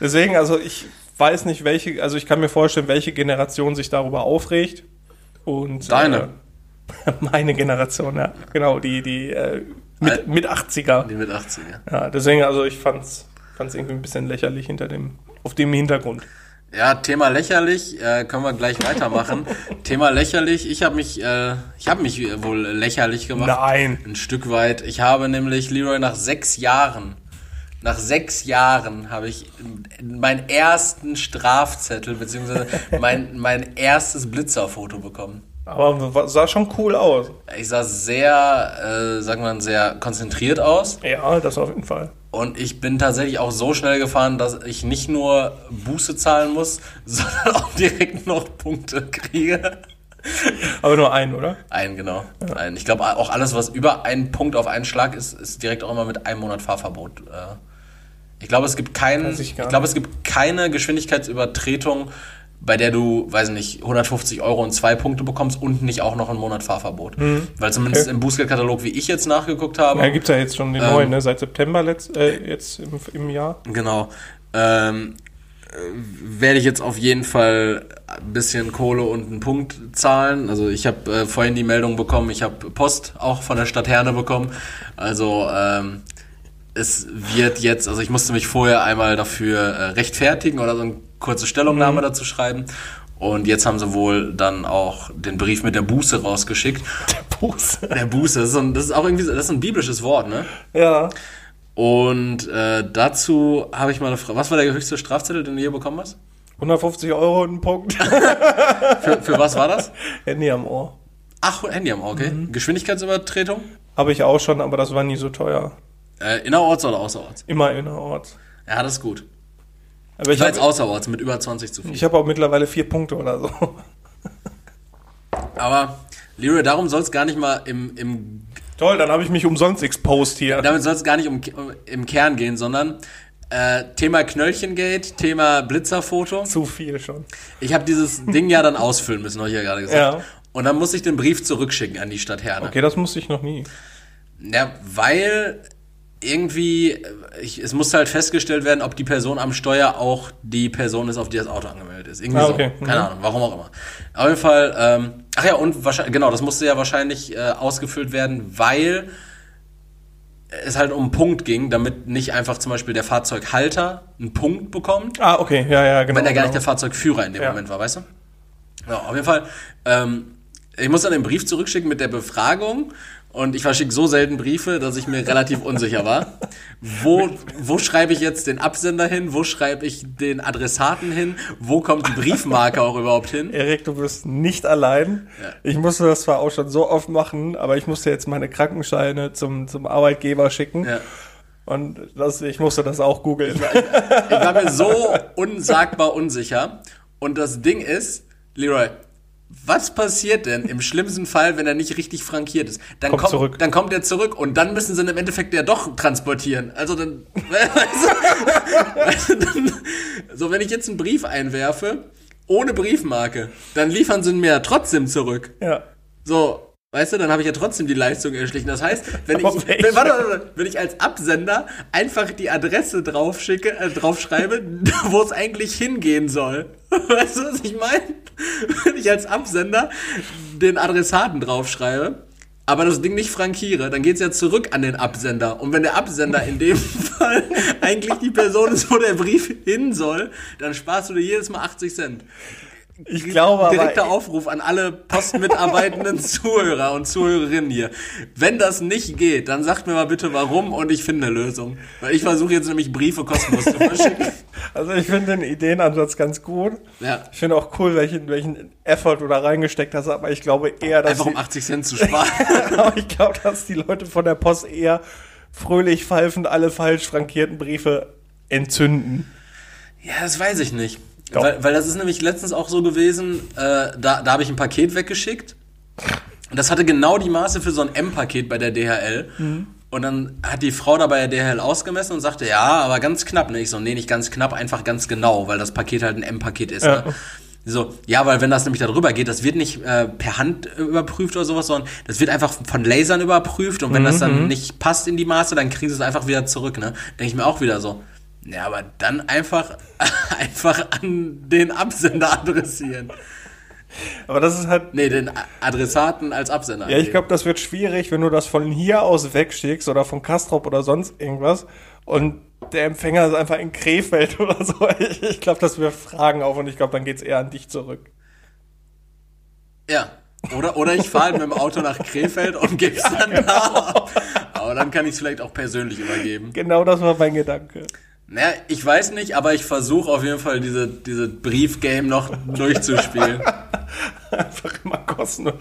Deswegen, also ich weiß nicht, welche, also ich kann mir vorstellen, welche Generation sich darüber aufregt. Und Deine. Äh, meine Generation, ja. Genau, die, die äh, mit, mit 80er. Die mit 80er. Ja, deswegen, also ich fand's, fand's irgendwie ein bisschen lächerlich hinter dem, auf dem Hintergrund. Ja, Thema lächerlich, äh, können wir gleich weitermachen. Thema lächerlich, ich habe mich, äh, ich habe mich wohl lächerlich gemacht. Nein. Ein Stück weit. Ich habe nämlich Leroy nach sechs Jahren, nach sechs Jahren habe ich meinen ersten Strafzettel beziehungsweise mein mein erstes Blitzerfoto bekommen. Aber sah schon cool aus. Ich sah sehr, äh, sagen wir mal, sehr konzentriert aus. Ja, das auf jeden Fall. Und ich bin tatsächlich auch so schnell gefahren, dass ich nicht nur Buße zahlen muss, sondern auch direkt noch Punkte kriege. Aber nur einen, oder? Ein, genau. Ein. Ich glaube, auch alles, was über einen Punkt auf einen Schlag ist, ist direkt auch immer mit einem Monat Fahrverbot. äh. Ich glaube, es gibt keinen, ich, glaube, es gibt keine Geschwindigkeitsübertretung, bei der du, weiß nicht, 150 Euro und zwei Punkte bekommst und nicht auch noch einen Monat Fahrverbot. Weil zumindest Mhm. Okay. im Bußgeldkatalog, wie ich jetzt nachgeguckt habe, Ja, gibt's ja jetzt schon den Ähm. neuen, ne? Seit September letzt, äh, jetzt im, im Jahr. Genau. Ähm, äh, werde ich jetzt auf jeden Fall ein bisschen Kohle und einen Punkt zahlen. Also ich habe äh, vorhin die Meldung bekommen, ich habe Post auch von der Stadt Herne bekommen. Also ähm, es wird jetzt, also ich musste mich vorher einmal dafür äh, rechtfertigen oder so eine kurze Stellungnahme dazu schreiben. Und jetzt haben sie wohl dann auch den Brief mit der Buße rausgeschickt. Buße. Der Buße, das ist, ein, das ist auch irgendwie, das ist ein biblisches Wort, ne? Ja. Und äh, dazu habe ich mal eine Frage. Was war der höchste Strafzettel, den du je bekommen hast? 150 Euro und ein Punkt. Für, für was war das? Handy am Ohr. Ach, Handy am Ohr, okay. Mhm. Geschwindigkeitsübertretung? Habe ich auch schon, aber das war nie so teuer. Äh, innerorts oder außerorts? Immer innerorts. Ja, das ist gut. Aber ich Ich war jetzt habe außerorts mit über 20 zu viel. ich hab auch mittlerweile vier Punkte oder so. Aber, Leroy, darum soll es gar nicht mal im, im Toll, dann habe ich mich umsonst exposed hier. damit soll es gar nicht um, im Kern gehen, sondern äh, Thema Knöllchengate, Thema Blitzerfoto. Zu viel schon. Ich habe dieses Ding ja dann ausfüllen müssen, habe ich ja gerade gesagt. Ja. Und dann musste ich den Brief zurückschicken an die Stadt Herne. Okay, das musste ich noch nie. Ja, weil irgendwie, ich, es musste halt festgestellt werden, ob die Person am Steuer auch die Person ist, auf die das Auto angemeldet ist. Irgendwie Ah, so. okay. Keine Mhm. Ahnung, warum auch immer. Auf jeden Fall, ähm, ach ja, und wahrscheinlich, genau, das musste ja wahrscheinlich äh, ausgefüllt werden, weil es halt um einen Punkt ging, damit nicht einfach zum Beispiel der Fahrzeughalter einen Punkt bekommt, Ah, okay, ja, ja, genau. wenn er gar nicht genau. der Fahrzeugführer in dem Ja. Moment war, weißt du? Ja, auf jeden Fall. Ähm, ich muss dann den Brief zurückschicken mit der Befragung und ich verschicke so selten Briefe, dass ich mir relativ unsicher war. Wo, wo schreibe ich jetzt den Absender hin? Wo schreibe ich den Adressaten hin? Wo kommt die Briefmarke auch überhaupt hin? Erik, du bist nicht allein. Ja. Ich musste das zwar auch schon so oft machen, aber ich musste jetzt meine Krankenscheine zum, zum Arbeitgeber schicken. Ja. Und das, ich musste das auch googeln. Ich war mir so unsagbar unsicher. Und das Ding ist, Leroy, Was passiert denn im schlimmsten Fall, wenn er nicht richtig frankiert ist? Dann Kommt kommt, zurück. dann kommt er zurück und dann müssen sie ihn im Endeffekt ja doch transportieren. Also dann, weißt du, dann, so wenn ich jetzt einen Brief einwerfe, ohne Briefmarke, dann liefern sie ihn mir trotzdem zurück. Ja. So, weißt du, dann habe ich ja trotzdem die Leistung erschlichen. Das heißt, wenn ich, Aber wenn, warte, warte, warte, wenn ich als Absender einfach die Adresse draufschicke, äh, draufschreibe, wo es eigentlich hingehen soll. Weißt du, was ich meine? Wenn ich als Absender den Adressaten draufschreibe, aber das Ding nicht frankiere, dann geht's ja zurück an den Absender. Und wenn der Absender in dem Fall eigentlich die Person ist, wo der Brief hin soll, dann sparst du dir jedes Mal 80 Cent. Ich glaube Direkter aber. Aufruf an alle postmitarbeitenden Zuhörer und Zuhörerinnen hier. Wenn das nicht geht, dann sagt mir mal bitte warum und ich finde eine Lösung. Weil ich versuche jetzt nämlich Briefe kostenlos zu verschicken. Also ich finde den Ideenansatz ganz gut. Ja. Ich finde auch cool, welchen, welchen Effort du da reingesteckt hast, aber ich glaube eher, dass. Einfach um die- 80 Cent zu sparen. aber ich glaube, dass die Leute von der Post eher fröhlich pfeifend alle falsch frankierten Briefe entzünden. Ja, das weiß ich nicht. Doch. Weil, weil das ist nämlich letztens auch so gewesen, äh, da, da habe ich ein Paket weggeschickt. Und das hatte genau die Maße für so ein M-Paket bei der DHL. Und dann hat die Frau da bei der DHL ausgemessen und sagte, ja, aber ganz knapp. Ne? Ich so, nee, nicht ganz knapp, einfach ganz genau, weil das Paket halt ein M-Paket ist. Ja. Ne? So, ja, weil wenn das nämlich da drüber geht, das wird nicht äh, per Hand überprüft oder sowas, sondern das wird einfach von Lasern überprüft und wenn das dann nicht passt in die Maße, dann kriegen sie es einfach wieder zurück, ne? Denke ich mir auch wieder so. Ja, aber dann einfach, einfach an den Absender adressieren. Aber das ist halt. Nee, den Adressaten als Absender. Ja, ich glaube, das wird schwierig, wenn du das von hier aus wegschickst oder von Kastrop oder sonst irgendwas und der Empfänger ist einfach in Krefeld oder so. Ich, ich glaube, das wirft Fragen auf und ich glaube, dann geht's eher an dich zurück. Ja. Oder, oder ich fahre halt mit dem Auto nach Krefeld und gebe es dann genau. da ab. Aber dann kann ich es vielleicht auch persönlich übergeben. Genau das war mein Gedanke. Naja, ich weiß nicht, aber ich versuche auf jeden Fall diese, diese Briefgame noch durchzuspielen. Einfach immer kostenlos.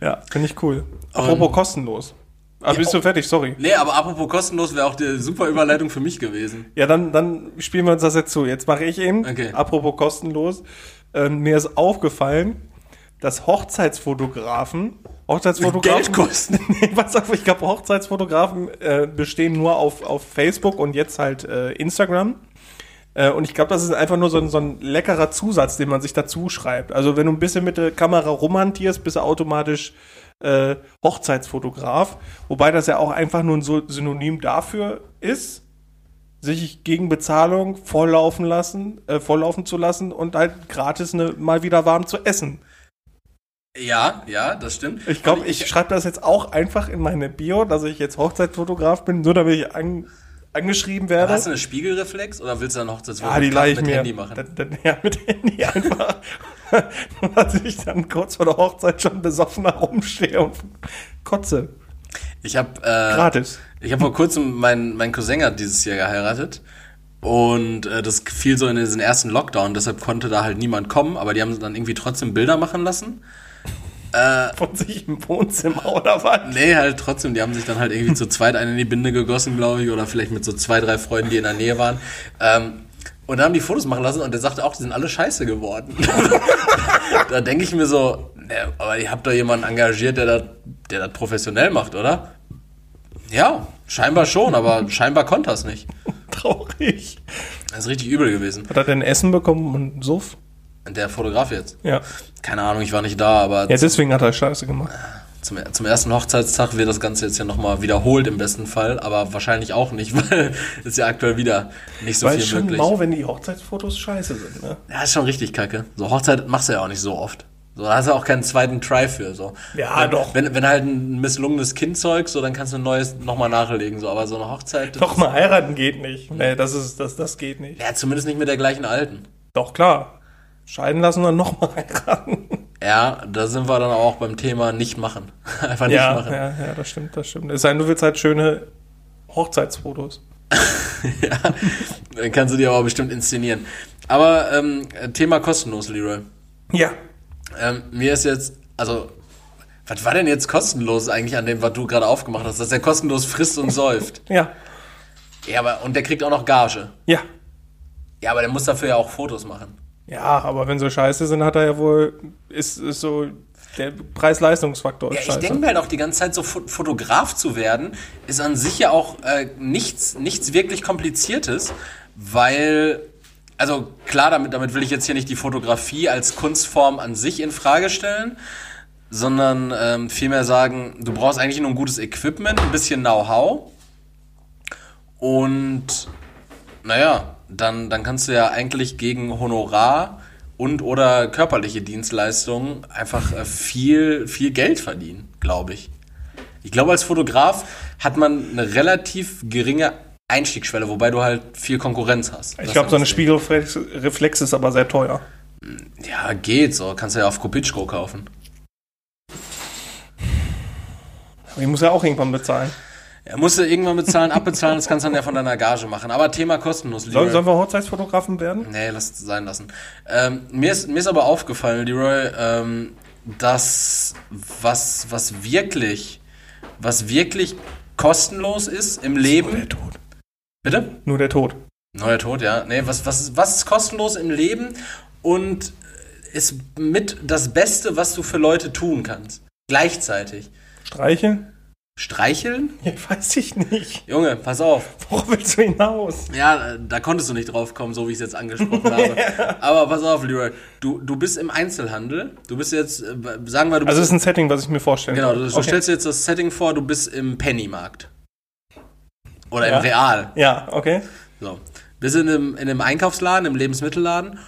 Ja, finde ich cool. Apropos kostenlos. Ah, bist du fertig? Sorry. Nee, aber apropos kostenlos wäre auch die super Überleitung für mich gewesen. Ja, dann, dann spielen wir uns das jetzt zu. Jetzt mache ich eben. Okay. Apropos kostenlos. Ähm, mir ist aufgefallen, dass Hochzeitsfotografen, Hochzeitsfotografen, Geld kosten. nee, pass auf, ich glaube, Hochzeitsfotografen äh, bestehen nur auf, auf Facebook und jetzt halt äh, Instagram. Äh, und ich glaube, das ist einfach nur so ein, so ein leckerer Zusatz, den man sich dazu schreibt. Also wenn du ein bisschen mit der Kamera rumhantierst, bist du automatisch äh, Hochzeitsfotograf. Wobei das ja auch einfach nur ein so Synonym dafür ist, sich gegen Bezahlung volllaufen lassen, äh, volllaufen zu lassen und halt gratis ne, mal wieder warm zu essen. Ja, ja, das stimmt. Ich glaube, Und ich schreibe das jetzt auch einfach in meine Bio, dass ich jetzt Hochzeitsfotograf bin, nur damit ich an, angeschrieben werde. Hast du eine Spiegelreflex oder willst du dann Hochzeitsfoto Ja, die ich mit mir. Handy machen? Dann, dann, ja, mit Handy einfach. Dass ich dann kurz vor der Hochzeit schon besoffen herumstehe und kotze. Ich habe äh, Gratis. Ich habe vor kurzem, mein, mein Cousin hat dieses Jahr geheiratet. Und äh, das fiel so in diesen ersten Lockdown, deshalb konnte da halt niemand kommen, aber die haben dann irgendwie trotzdem Bilder machen lassen. Von sich im Wohnzimmer oder was? Nee, halt trotzdem, die haben sich dann halt irgendwie zu zweit einen in die Binde gegossen, glaube ich, oder vielleicht mit so zwei, drei Freunden, die in der Nähe waren. Ähm, und dann haben die Fotos machen lassen und der sagte auch, die sind alle scheiße geworden. da denke ich mir so, ne, aber ihr habt doch jemanden engagiert, der das der das professionell macht, oder? Ja, scheinbar schon, aber scheinbar konnte es nicht. Traurig. Das ist richtig übel gewesen. Hat er denn Essen bekommen und Suff? Der Fotograf jetzt. Ja. Keine Ahnung, ich war nicht da, aber Ja, deswegen hat er Scheiße gemacht. zum, zum ersten Hochzeitstag wird das Ganze jetzt ja nochmal wiederholt im besten Fall, aber wahrscheinlich auch nicht, weil es ja aktuell wieder nicht so Weil viel schon möglich. mau, wenn die Hochzeitsfotos scheiße sind, ne? Ja, ist schon richtig kacke. So Hochzeit machst du ja auch nicht so oft. So, da hast du auch keinen zweiten Try für. So. Ja, wenn, doch. Wenn, wenn halt ein misslungenes Kind zeugst, so, dann kannst du ein neues nochmal nachlegen. So. Aber so eine Hochzeit. Doch mal heiraten geht nicht. Nee, das ist, das, das geht nicht. Ja, zumindest nicht mit der gleichen Alten. Doch, klar. Scheiden lassen und nochmal heiraten. Ja, da sind wir dann auch beim Thema nicht machen. Einfach nicht Ja, machen. ja, ja, das stimmt, das stimmt. Es sei denn, du willst halt schöne Hochzeitsfotos. Ja, dann kannst du dir aber bestimmt inszenieren. Aber ähm, Thema kostenlos, Leroy. Ja. Ähm, mir ist jetzt, also, was war denn jetzt kostenlos eigentlich an dem, was du gerade aufgemacht hast, dass er kostenlos frisst und säuft? Ja. Ja, aber, und der kriegt auch noch Gage. Ja. Ja, aber der muss dafür ja auch Fotos machen. Ja, aber wenn so scheiße sind, hat er ja wohl, ist, ist so, der Preis-Leistungsfaktor ist Ja, ich denke mir halt auch die ganze Zeit, so Fo- Fotograf zu werden, ist an sich ja auch äh, nichts, nichts wirklich Kompliziertes, weil, also klar, damit, damit will ich jetzt hier nicht die Fotografie als Kunstform an sich in Frage stellen, sondern ähm, vielmehr sagen, du brauchst eigentlich nur ein gutes Equipment, ein bisschen Know-how und naja, dann, dann kannst du ja eigentlich gegen Honorar und oder körperliche Dienstleistungen einfach äh, viel, viel Geld verdienen, glaube ich. Ich glaube, als Fotograf hat man eine relativ geringe Einstiegsschwelle, wobei du halt viel Konkurrenz hast. Ich glaube, so eine Spiegelreflex Reflex ist aber sehr teuer. Ja, geht so. Kannst du ja auf Kopitschko kaufen. Aber ich muss ja auch irgendwann bezahlen. Er musst du irgendwann bezahlen, abbezahlen, das kannst du dann ja von deiner Gage machen. Aber Thema kostenlos, Leroy. sollen wir Hochzeitsfotografen werden? Nee, lass es sein lassen. Ähm, mir, ist, mir ist aber aufgefallen, Leroy, ähm, dass was, was wirklich, was wirklich kostenlos ist im Nur Leben. der Tod. Bitte? Nur der Tod. Neuer Tod, ja. Nee, was, was, was ist kostenlos im Leben und ist mit das Beste, was du für Leute tun kannst? Gleichzeitig. Streicheln? Streicheln? Ja, weiß ich nicht. Junge, pass auf. Worauf willst du hinaus? Ja, äh, da konntest du nicht drauf kommen, so wie ich es jetzt angesprochen habe. Aber pass auf, Leroy. Du, du bist im Einzelhandel. Du bist jetzt, äh, sagen wir, du bist. Also es ist ein Setting, was ich mir vorstellen genau, du, du Okay. stellst dir jetzt das Setting vor, du bist im Pennymarkt. Oder Ja. im Real. Ja, okay. So. Bist in einem, in einem Einkaufsladen, im Lebensmittelladen.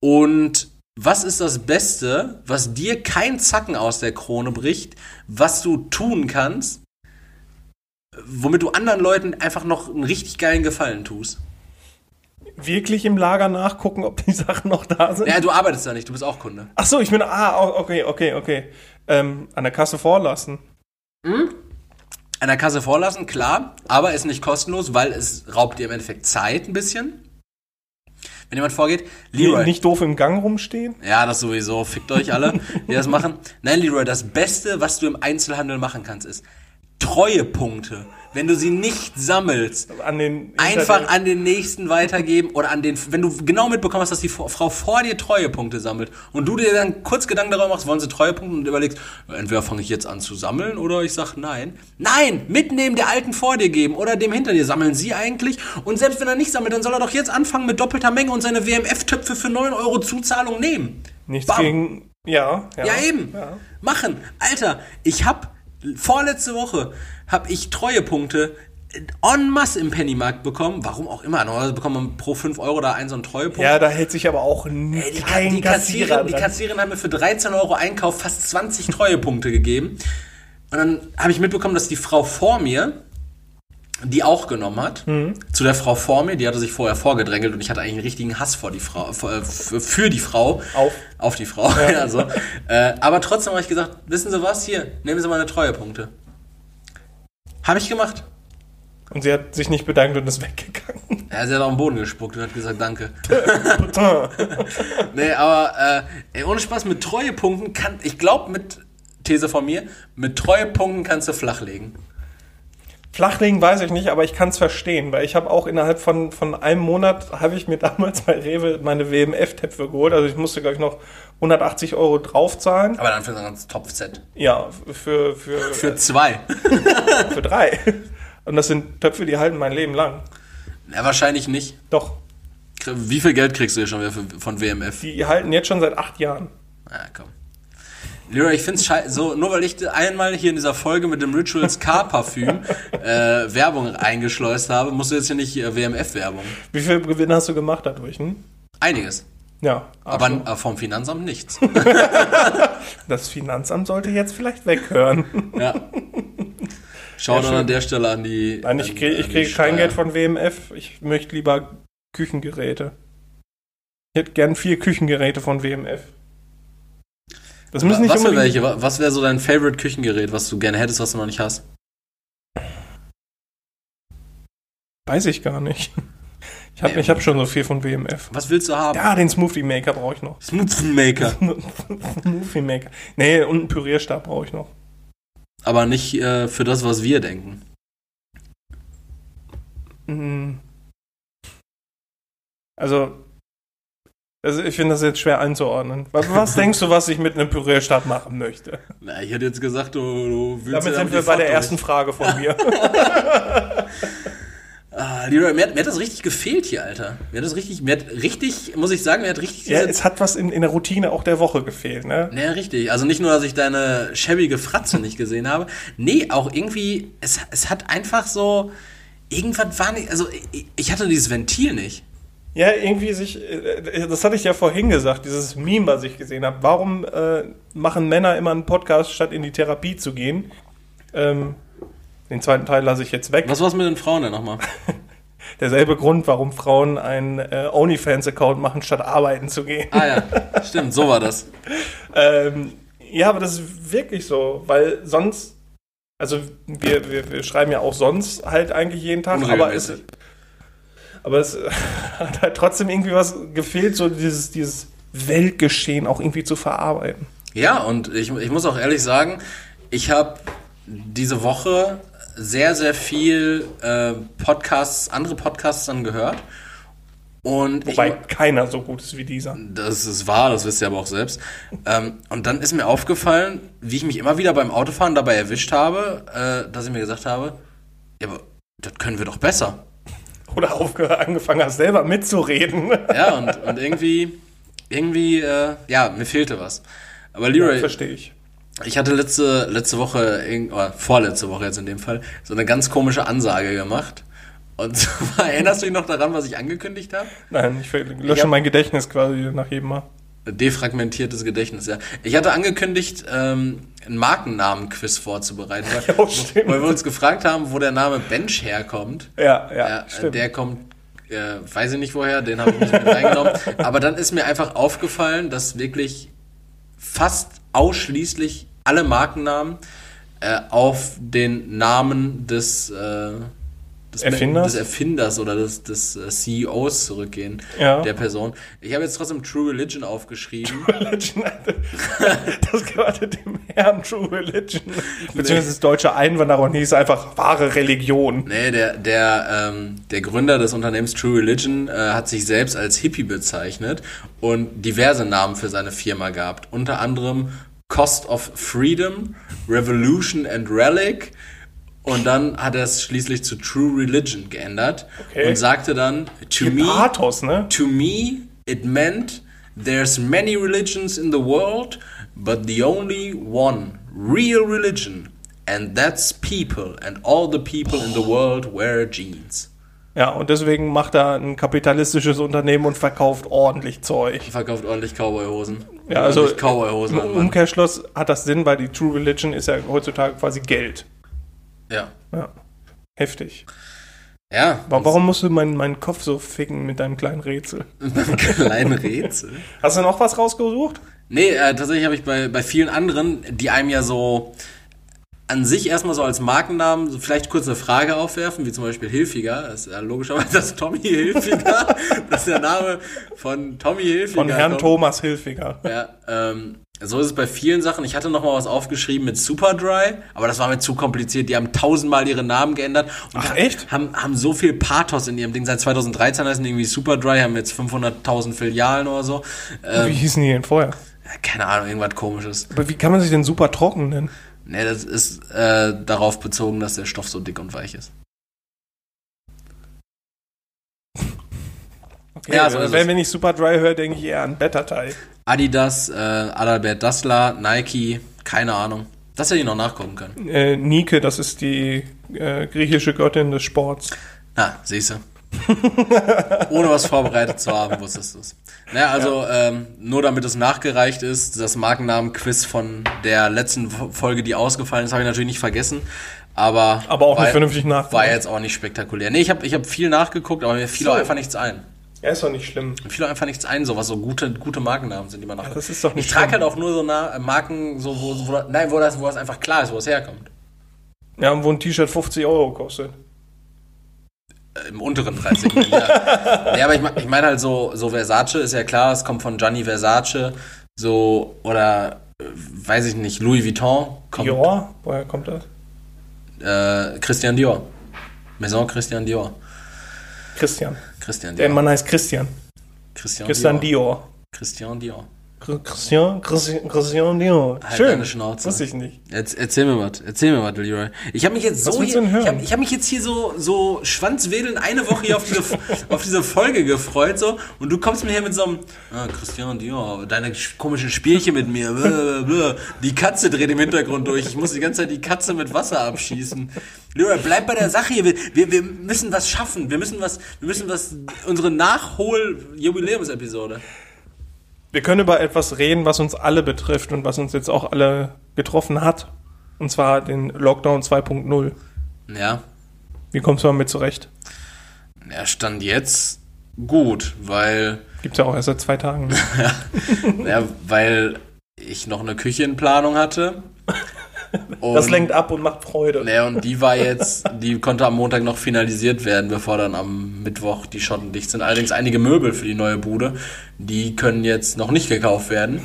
Und was ist das Beste, was dir kein Zacken aus der Krone bricht, was du tun kannst, womit du anderen Leuten einfach noch einen richtig geilen Gefallen tust? Wirklich im Lager nachgucken, ob die Sachen noch da sind? Ja, du arbeitest da nicht, du bist auch Kunde. Ach so, ich bin, ah, okay, okay, okay. Ähm, an der Kasse vorlassen. An der Kasse vorlassen, klar, aber ist nicht kostenlos, weil es raubt dir im Endeffekt Zeit ein bisschen. Wenn jemand vorgeht, Leroy. Nicht doof im Gang rumstehen. Ja, das sowieso. Fickt euch alle, die das machen. Nein, Leroy, das Beste, was du im Einzelhandel machen kannst, ist Treuepunkte. Wenn du sie nicht sammelst, An den einfach an den nächsten weitergeben oder an den, wenn du genau mitbekommst, dass die Frau vor dir Treuepunkte sammelt und du dir dann kurz Gedanken darüber machst, wollen sie Treuepunkte und überlegst, entweder fange ich jetzt an zu sammeln oder ich sag nein. Nein, mitnehmen der Alten vor dir geben oder dem hinter dir sammeln sie eigentlich und selbst wenn er nicht sammelt, dann soll er doch jetzt anfangen mit doppelter Menge und seine WMF-Töpfe für 9 Euro Zuzahlung nehmen. Nichts Bam. gegen. Ja, ja. Ja, eben. Ja. Machen. Alter, ich hab vorletzte Woche hab ich Treuepunkte en masse im Pennymarkt bekommen. Warum auch immer. Normalerweise bekommt man pro 5 Euro da einen so einen Treuepunkt. Ja, da hält sich aber auch n- Ey, die, kein die, Kassierer Kassiererin, die. Kassiererin hat mir für 13 Euro Einkauf fast 20 Treuepunkte gegeben. Und dann habe ich mitbekommen, dass die Frau vor mir die auch genommen hat. Mhm. Zu der Frau vor mir, die hatte sich vorher vorgedrängelt und ich hatte eigentlich einen richtigen Hass vor die Frau, äh, für, die Frau. Auf. Auf die Frau, ja. so. äh, aber trotzdem habe ich gesagt, wissen Sie was, hier, nehmen Sie meine Treuepunkte. Habe ich gemacht. Und sie hat sich nicht bedankt und ist weggegangen. Ja, sie hat auf den Boden gespuckt und hat gesagt, danke. nee, aber äh, ey, ohne Spaß, mit Treuepunkten kann, ich glaube mit, These von mir, mit Treuepunkten kannst du flachlegen. Flachlegen weiß ich nicht, aber ich kann es verstehen, weil ich habe auch innerhalb von, von einem Monat, habe ich mir damals bei Rewe meine WMF-Töpfe geholt. Also ich musste, glaube ich, noch 180 Euro draufzahlen. Aber dann für so ein ganzes Topfset. Ja, für, für, Für zwei. für drei. Und das sind Töpfe, die halten mein Leben lang. Ja, wahrscheinlich nicht. Doch, Wie viel Geld kriegst du hier schon wieder von WMF? die halten jetzt schon seit acht Jahren. Ja, komm. Leroy, ich find's scheiße, so, nur weil ich einmal hier in dieser Folge mit dem Rituals K-Parfüm äh, Werbung eingeschleust habe, musst du jetzt hier nicht äh, WMF-Werbung. Wie viel Gewinn hast du gemacht dadurch? Hm? Einiges. Ja, Aber Arschloch. äh, vom Finanzamt nichts. das Finanzamt sollte jetzt vielleicht weghören. ja. Schau dann an der Stelle an die. Nein, ich kriege kriege kein. Geld von WMF. Ich möchte lieber Küchengeräte. Ich hätte gern vier Küchengeräte von WMF. Das müssen nicht Was für welche? Wa- Was wäre so dein Favorite Küchengerät, was du gerne hättest, was du noch nicht hast? Weiß ich gar nicht. Ich habe hab schon so viel von WMF. Was willst du haben? Ja, den Smoothie Maker brauche ich noch. Smoothie Maker. Smoothie Maker. Nee, und einen Pürierstab brauche ich noch. Aber nicht äh, für das, was wir denken. Mm. Also, Also ich finde das jetzt schwer einzuordnen. Was, was denkst du, was ich mit einem Pürierstab machen möchte? Na, ich hätte jetzt gesagt, du, du willst Damit sind wir bei der durch. ersten Frage von mir. Ah, Leroy, mir, hat- mir hat das richtig gefehlt hier, Alter. Mir hat das richtig, mir hat richtig, muss ich sagen, mir hat richtig ja, es hat was in, in der Routine auch der Woche gefehlt, ne? Ja, richtig. Also nicht nur, dass ich deine schäbige Fratze nicht gesehen habe. Nee, auch irgendwie, es, es hat einfach so, irgendwas war nicht, also ich, ich hatte dieses Ventil nicht. Ja, irgendwie sich, äh, das hatte ich ja vorhin gesagt, dieses Meme, was ich gesehen habe. Warum äh, machen Männer immer einen Podcast, statt in die Therapie zu gehen? Ähm, den zweiten Teil lasse ich jetzt weg. Was war's mit den Frauen denn nochmal? Derselbe Grund, warum Frauen einen äh, OnlyFans-Account machen, statt arbeiten zu gehen. Ah ja, stimmt, so war das. Ähm, ja, aber das ist wirklich so, weil sonst, also wir, wir, wir schreiben ja auch sonst halt eigentlich jeden Tag, aber es. Aber es hat halt trotzdem irgendwie was gefehlt, so dieses, dieses Weltgeschehen auch irgendwie zu verarbeiten. Ja, und ich, ich muss auch ehrlich sagen, ich habe diese Woche sehr, sehr viel äh, Podcasts, andere Podcasts dann gehört. Und ich, Wobei keiner so gut ist wie dieser. Das ist wahr, das wisst ihr aber auch selbst. Ähm, und dann ist mir aufgefallen, wie ich mich immer wieder beim Autofahren dabei erwischt habe, äh, dass ich mir gesagt habe, ja, aber das können wir doch besser. Oder aufgehört, angefangen hast, selber mitzureden. Ja, und, und irgendwie, irgendwie, äh, ja, mir fehlte was. Aber Leroy, Verstehe ich. ich hatte letzte, letzte Woche, oder vorletzte Woche jetzt in dem Fall, so eine ganz komische Ansage gemacht. Und zwar, erinnerst du dich noch daran, was ich angekündigt habe? Nein, ich lösche hab- mein Gedächtnis quasi nach jedem Mal. Defragmentiertes Gedächtnis, ja. Ich hatte angekündigt, ähm, einen Markennamen-Quiz vorzubereiten, weil, Ja, stimmt. weil wir uns gefragt haben, wo der Name Bench herkommt. Ja, ja, Ja, stimmt. der kommt, äh, weiß ich nicht woher, den habe ich nicht mit reingenommen. Aber dann ist mir einfach aufgefallen, dass wirklich fast ausschließlich alle Markennamen äh, auf den Namen des, äh, des Erfinders? des Erfinders oder des, des äh, CEOs zurückgehen, Ja. der Person. Ich habe jetzt trotzdem True Religion aufgeschrieben. Religion. Das gehörte dem Herrn True Religion. Beziehungsweise das deutsche Einwanderer und hieß einfach wahre Religion. Nee, der, der, ähm, der Gründer des Unternehmens True Religion äh, hat sich selbst als Hippie bezeichnet und diverse Namen für seine Firma gehabt. Unter anderem Cost of Freedom, Revolution and Relic. Und dann hat er es schließlich zu True Religion geändert Okay. und sagte dann, to Viel me, Pathos, ne? to me, it meant there's many religions in the world, but the only one real religion, and that's people, and all the people in the world wear jeans. Ja, und deswegen macht er ein kapitalistisches Unternehmen und verkauft ordentlich Zeug. Verkauft ordentlich Cowboyhosen. Ja, also Cowboyhosen. im Mann. Umkehrschluss hat das Sinn, weil die True Religion ist ja heutzutage quasi Geld. Ja. Ja. Heftig. Ja. Wa- Warum musst du meinen, meinen Kopf so ficken mit deinem kleinen Rätsel? Ein kleinen Rätsel. Hast du noch was rausgesucht? Nee, äh, tatsächlich habe ich bei, bei vielen anderen, die einem ja so an sich erstmal so als Markennamen so vielleicht kurz eine Frage aufwerfen, wie zum Beispiel Hilfiger. Das ist ja logischerweise das Tommy Hilfiger. das ist der Name von Tommy Hilfiger. Von Herrn kommt. Thomas Hilfiger. Ja, ähm, so ist es bei vielen Sachen. Ich hatte noch mal was aufgeschrieben mit Superdry, aber das war mir zu kompliziert. Die haben tausendmal ihre Namen geändert und Ach, echt? haben haben so viel Pathos in ihrem Ding. Seit 2013 heißen die irgendwie Superdry, haben jetzt 500.000 Filialen oder so. Ähm, Wie hießen die denn vorher? keine Ahnung, irgendwas Komisches. Aber wie kann man sich denn super trocken nennen? Nee, das ist äh, darauf bezogen, dass der Stoff so dick und weich ist. Ja, so ist wenn, wenn ich Super Dry höre, denke ich eher an Betterteil. Adidas, äh, Adalbert Dassler, Nike, keine Ahnung. Das hätte ich noch nachgucken können. Äh, Nike, das ist die äh, griechische Göttin des Sports. Ah, siehst du. Ohne was vorbereitet zu haben, wusstest du es. Naja, also ähm, nur damit es nachgereicht ist, das Markennamen-Quiz von der letzten Fo- Folge, die ausgefallen ist, habe ich natürlich nicht vergessen. Aber, Aber auch war, nicht vernünftig nachgeguckt. War jetzt auch nicht spektakulär. Nee, ich habe ich hab viel nachgeguckt, aber mir fiel So. auch einfach nichts ein. Ja, ist doch nicht schlimm. Fiel auch einfach nichts ein, so was so gute, gute Markennamen sind, die man nachguckt. das ist doch nicht Ich trage schlimm. halt auch nur so na, Marken, so, wo, wo, nein, wo das, wo das einfach klar ist, wo es herkommt. Ja, und wo ein T-Shirt 50 Euro kostet. Im unteren Preissegment, ja. ja, aber ich, ich meine halt so, so Versace ist ja klar, es kommt von Gianni Versace, so, oder, äh, weiß ich nicht, Louis Vuitton kommt, Dior? Woher kommt das? äh, Christian Dior. Maison Christian Dior. Christian. Christian Der Dior. Mann heißt Christian. Christian, Christian Dior. Christian Dior. Christian, Christian, Christian Dior. Halt Schön. deine Schnauze. Wusste ich nicht. Jetzt, erzähl mir was, erzähl mir was, Leroy. Ich habe mich jetzt so hier, ich habe hab mich jetzt hier so so schwanzwedelnd eine Woche hier auf diese auf diese Folge gefreut so und du kommst mir hier mit so einem ah, Christian Dior, deine sch- komischen Spielchen mit mir. blablabla. Die Katze dreht im Hintergrund durch. Ich muss die ganze Zeit die Katze mit Wasser abschießen. Leroy, bleib bei der Sache hier. Wir, wir, wir müssen was schaffen. Wir müssen was wir müssen was unsere Nachhol Jubiläumsepisode. Wir können über etwas reden, was uns alle betrifft und was uns jetzt auch alle getroffen hat. Und zwar den Lockdown 2.0. Ja. Wie kommst du damit zurecht? Er stand jetzt gut, weil Gibt's ja auch erst seit zwei Tagen. Ja, weil ich noch eine Küche in Planung hatte. Und, Das lenkt ab und macht Freude. Nee, und die war jetzt, die konnte am Montag noch finalisiert werden, bevor dann am Mittwoch die Schotten dicht sind. Allerdings einige Möbel für die neue Bude, die können jetzt noch nicht gekauft werden.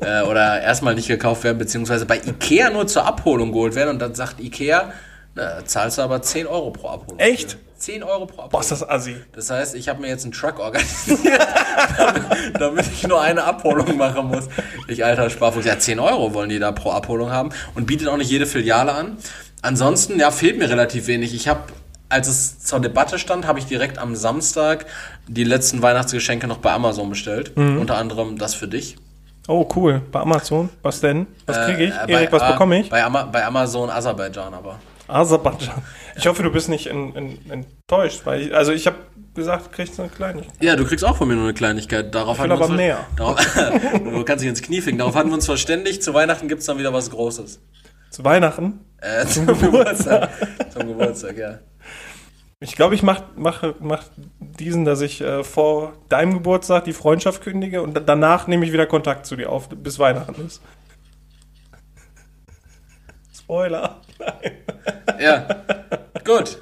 Äh, oder erstmal nicht gekauft werden, beziehungsweise bei Ikea nur zur Abholung geholt werden. Und dann sagt Ikea, na, zahlst du aber 10 Euro pro Abholung. Echt? 10 Euro pro Abholung. Boah, ist das assi. Das heißt, ich habe mir jetzt einen Truck organisiert, damit, damit ich nur eine Abholung machen muss. Ich alter Sparfuchs. Ja, 10 Euro wollen die da pro Abholung haben und bietet auch nicht jede Filiale an. Ansonsten, ja, fehlt mir relativ wenig. Ich habe, als es zur Debatte stand, habe ich direkt am Samstag die letzten Weihnachtsgeschenke noch bei Amazon bestellt. Unter anderem das für dich. Oh, cool. Bei Amazon. Was denn? Was kriege ich? Äh, Erik, was äh, bekomme ich? Bei, Ama bei Amazon Aserbaidschan aber. Aserbaidschan. Ich hoffe, du bist nicht en, en, enttäuscht, weil ich, also ich habe gesagt, du kriegst eine Kleinigkeit. Ja, du kriegst auch von mir nur eine Kleinigkeit. Darauf will hatten wir aber uns mehr. Darauf, du kannst dich ins Knie ficken. Darauf hatten wir uns verständigt. Zu Weihnachten gibt's dann wieder was Großes. Zu Weihnachten. Äh, zum Geburtstag. zum Geburtstag, ja. Ich glaube, ich mache mach, mach diesen, dass ich äh, vor deinem Geburtstag die Freundschaft kündige und da- danach nehme ich wieder Kontakt zu dir auf, bis Weihnachten ist. Spoiler. Ja. Gut.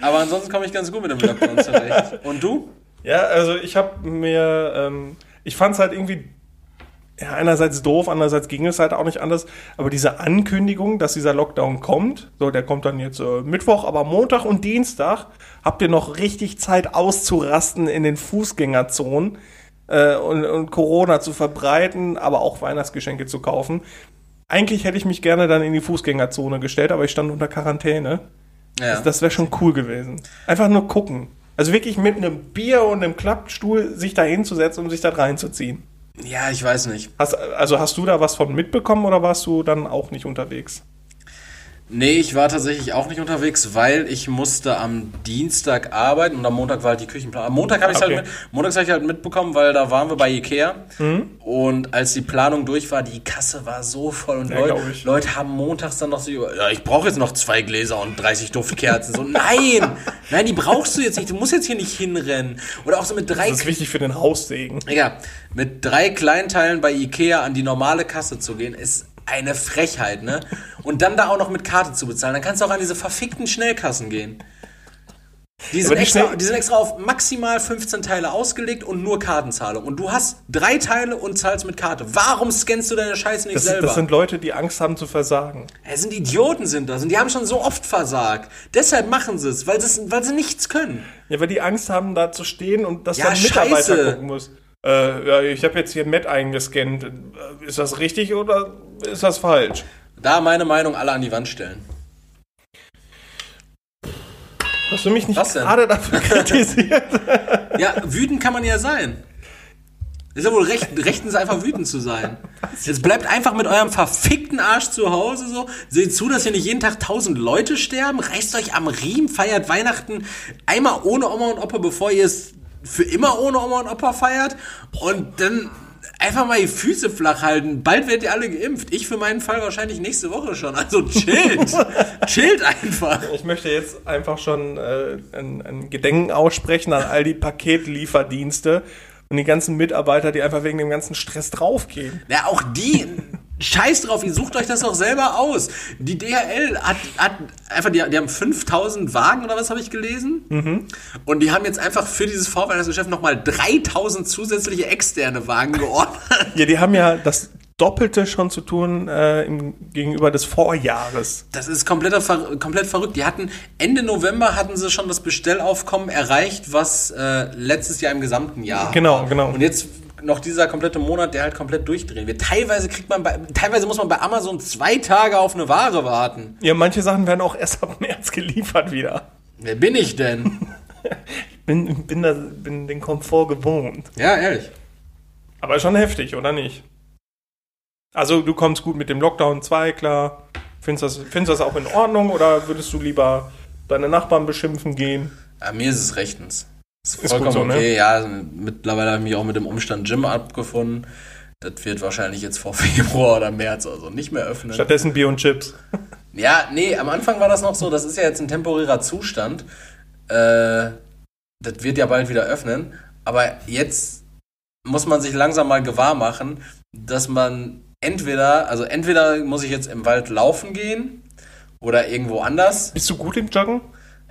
Aber ansonsten komme ich ganz gut mit dem Lockdown zurecht. Und du? Ja, also ich habe mir, ähm, ich fand es halt irgendwie, ja, einerseits doof, andererseits ging es halt auch nicht anders, aber diese Ankündigung, dass dieser Lockdown kommt, so, der kommt dann jetzt äh, Mittwoch, aber Montag und Dienstag habt ihr noch richtig Zeit auszurasten in den Fußgängerzonen äh, und, und Corona zu verbreiten, aber auch Weihnachtsgeschenke zu kaufen. Eigentlich hätte ich mich gerne dann in die Fußgängerzone gestellt, aber ich stand unter Quarantäne. Ja. Das wäre schon cool gewesen. Einfach nur gucken. Also wirklich mit einem Bier und einem Klappstuhl sich da hinzusetzen, um sich da reinzuziehen. ja, ich weiß nicht. Hast, also hast du da was von mitbekommen oder warst du dann auch nicht unterwegs? Nee, ich war tatsächlich auch nicht unterwegs, weil ich musste am Dienstag arbeiten und am Montag war halt die Küchenplanung. Am Montag habe ich Okay. halt mit, montags habe ich halt mitbekommen, weil da waren wir bei Ikea und als die Planung durch war, die Kasse war so voll und Ja, Leute. Leute haben montags dann noch so, ja, ich brauche jetzt noch zwei Gläser und 30 Duftkerzen. So, nein, nein, die brauchst du jetzt nicht. Du musst jetzt hier nicht hinrennen. Oder auch so mit drei Das ist wichtig für den Haussegen. ja, mit drei Kleinteilen bei Ikea an die normale Kasse zu gehen, ist eine Frechheit, ne? Und dann da auch noch mit Karte zu bezahlen. Dann kannst du auch an diese verfickten Schnellkassen gehen. Die sind, die extra, die sind extra auf maximal 15 Teile ausgelegt und nur Kartenzahlung. Und du hast drei Teile und zahlst mit Karte. Warum scannst du deine Scheiße nicht Das, selber? das sind Leute, die Angst haben zu versagen. Es sind Idioten sind das und die haben schon so oft versagt. Deshalb machen sie es, weil sie es- weil sie nichts können. Ja, weil die Angst haben, da zu stehen und dass Ja, dann Mitarbeiter scheiße. gucken muss. Äh, ja, ich habe jetzt hier Matt eingescannt. Äh, Ist das richtig oder ist das falsch? Da meine Meinung alle an die Wand stellen. Hast du mich nicht gerade dafür kritisiert? Ja, wütend kann man ja sein. Ist ja wohl recht, rechtens einfach wütend zu sein. Jetzt bleibt einfach mit eurem verfickten Arsch zu Hause so. Seht zu, dass hier nicht jeden Tag tausend Leute sterben. Reißt euch am Riemen, feiert Weihnachten einmal ohne Oma und Opa, bevor ihr es für immer ohne Oma und Opa feiert. Und dann einfach mal die Füße flach halten. Bald werdet ihr alle geimpft. Ich für meinen Fall wahrscheinlich nächste Woche schon. Also chillt. chillt einfach. Ich möchte jetzt einfach schon äh, ein, ein Gedenken aussprechen an all die Paketlieferdienste und die ganzen Mitarbeiter, die einfach wegen dem ganzen Stress draufgehen. Ja, auch die, scheiß drauf, ihr sucht euch das doch selber aus. Die DHL hat, hat einfach, die, die haben 5000 Wagen oder was habe ich gelesen? Und die haben jetzt einfach für dieses Vorweihnachtsgeschäft nochmal 3000 zusätzliche externe Wagen geordert. Ja, die haben ja das Doppelte schon zu tun äh, im, gegenüber des Vorjahres. Das ist kompletter, ver komplett verrückt. Die hatten Ende November hatten sie schon das Bestellaufkommen erreicht, was äh, letztes Jahr im gesamten Jahr. Genau, war. genau. Und jetzt noch dieser komplette Monat, der halt komplett durchdrehen wird. Teilweise kriegt man bei, teilweise muss man bei Amazon zwei Tage auf eine Ware warten. Ja, manche Sachen werden auch erst ab März geliefert wieder. Wer bin ich denn? Ich bin, bin, da, bin den Komfort gewohnt. ja, ehrlich. Aber schon heftig, oder nicht? Also du kommst gut mit dem Lockdown 2 klar. Findest du das, findest das auch in Ordnung oder würdest du lieber deine Nachbarn beschimpfen gehen? Ja, mir ist es rechtens. Ist Ist vollkommen gut so, ne? okay. Ja, mittlerweile habe ich mich auch mit dem Umstand Gym abgefunden. Das wird wahrscheinlich jetzt vor Februar oder März also nicht mehr öffnen. Stattdessen Bier und Chips. Ja, nee, am Anfang war das noch so, das ist ja jetzt ein temporärer Zustand. Äh, das wird ja bald wieder öffnen. Aber jetzt muss man sich langsam mal gewahr machen, dass man entweder, also entweder muss ich jetzt im Wald laufen gehen oder irgendwo anders. Bist du gut im Joggen?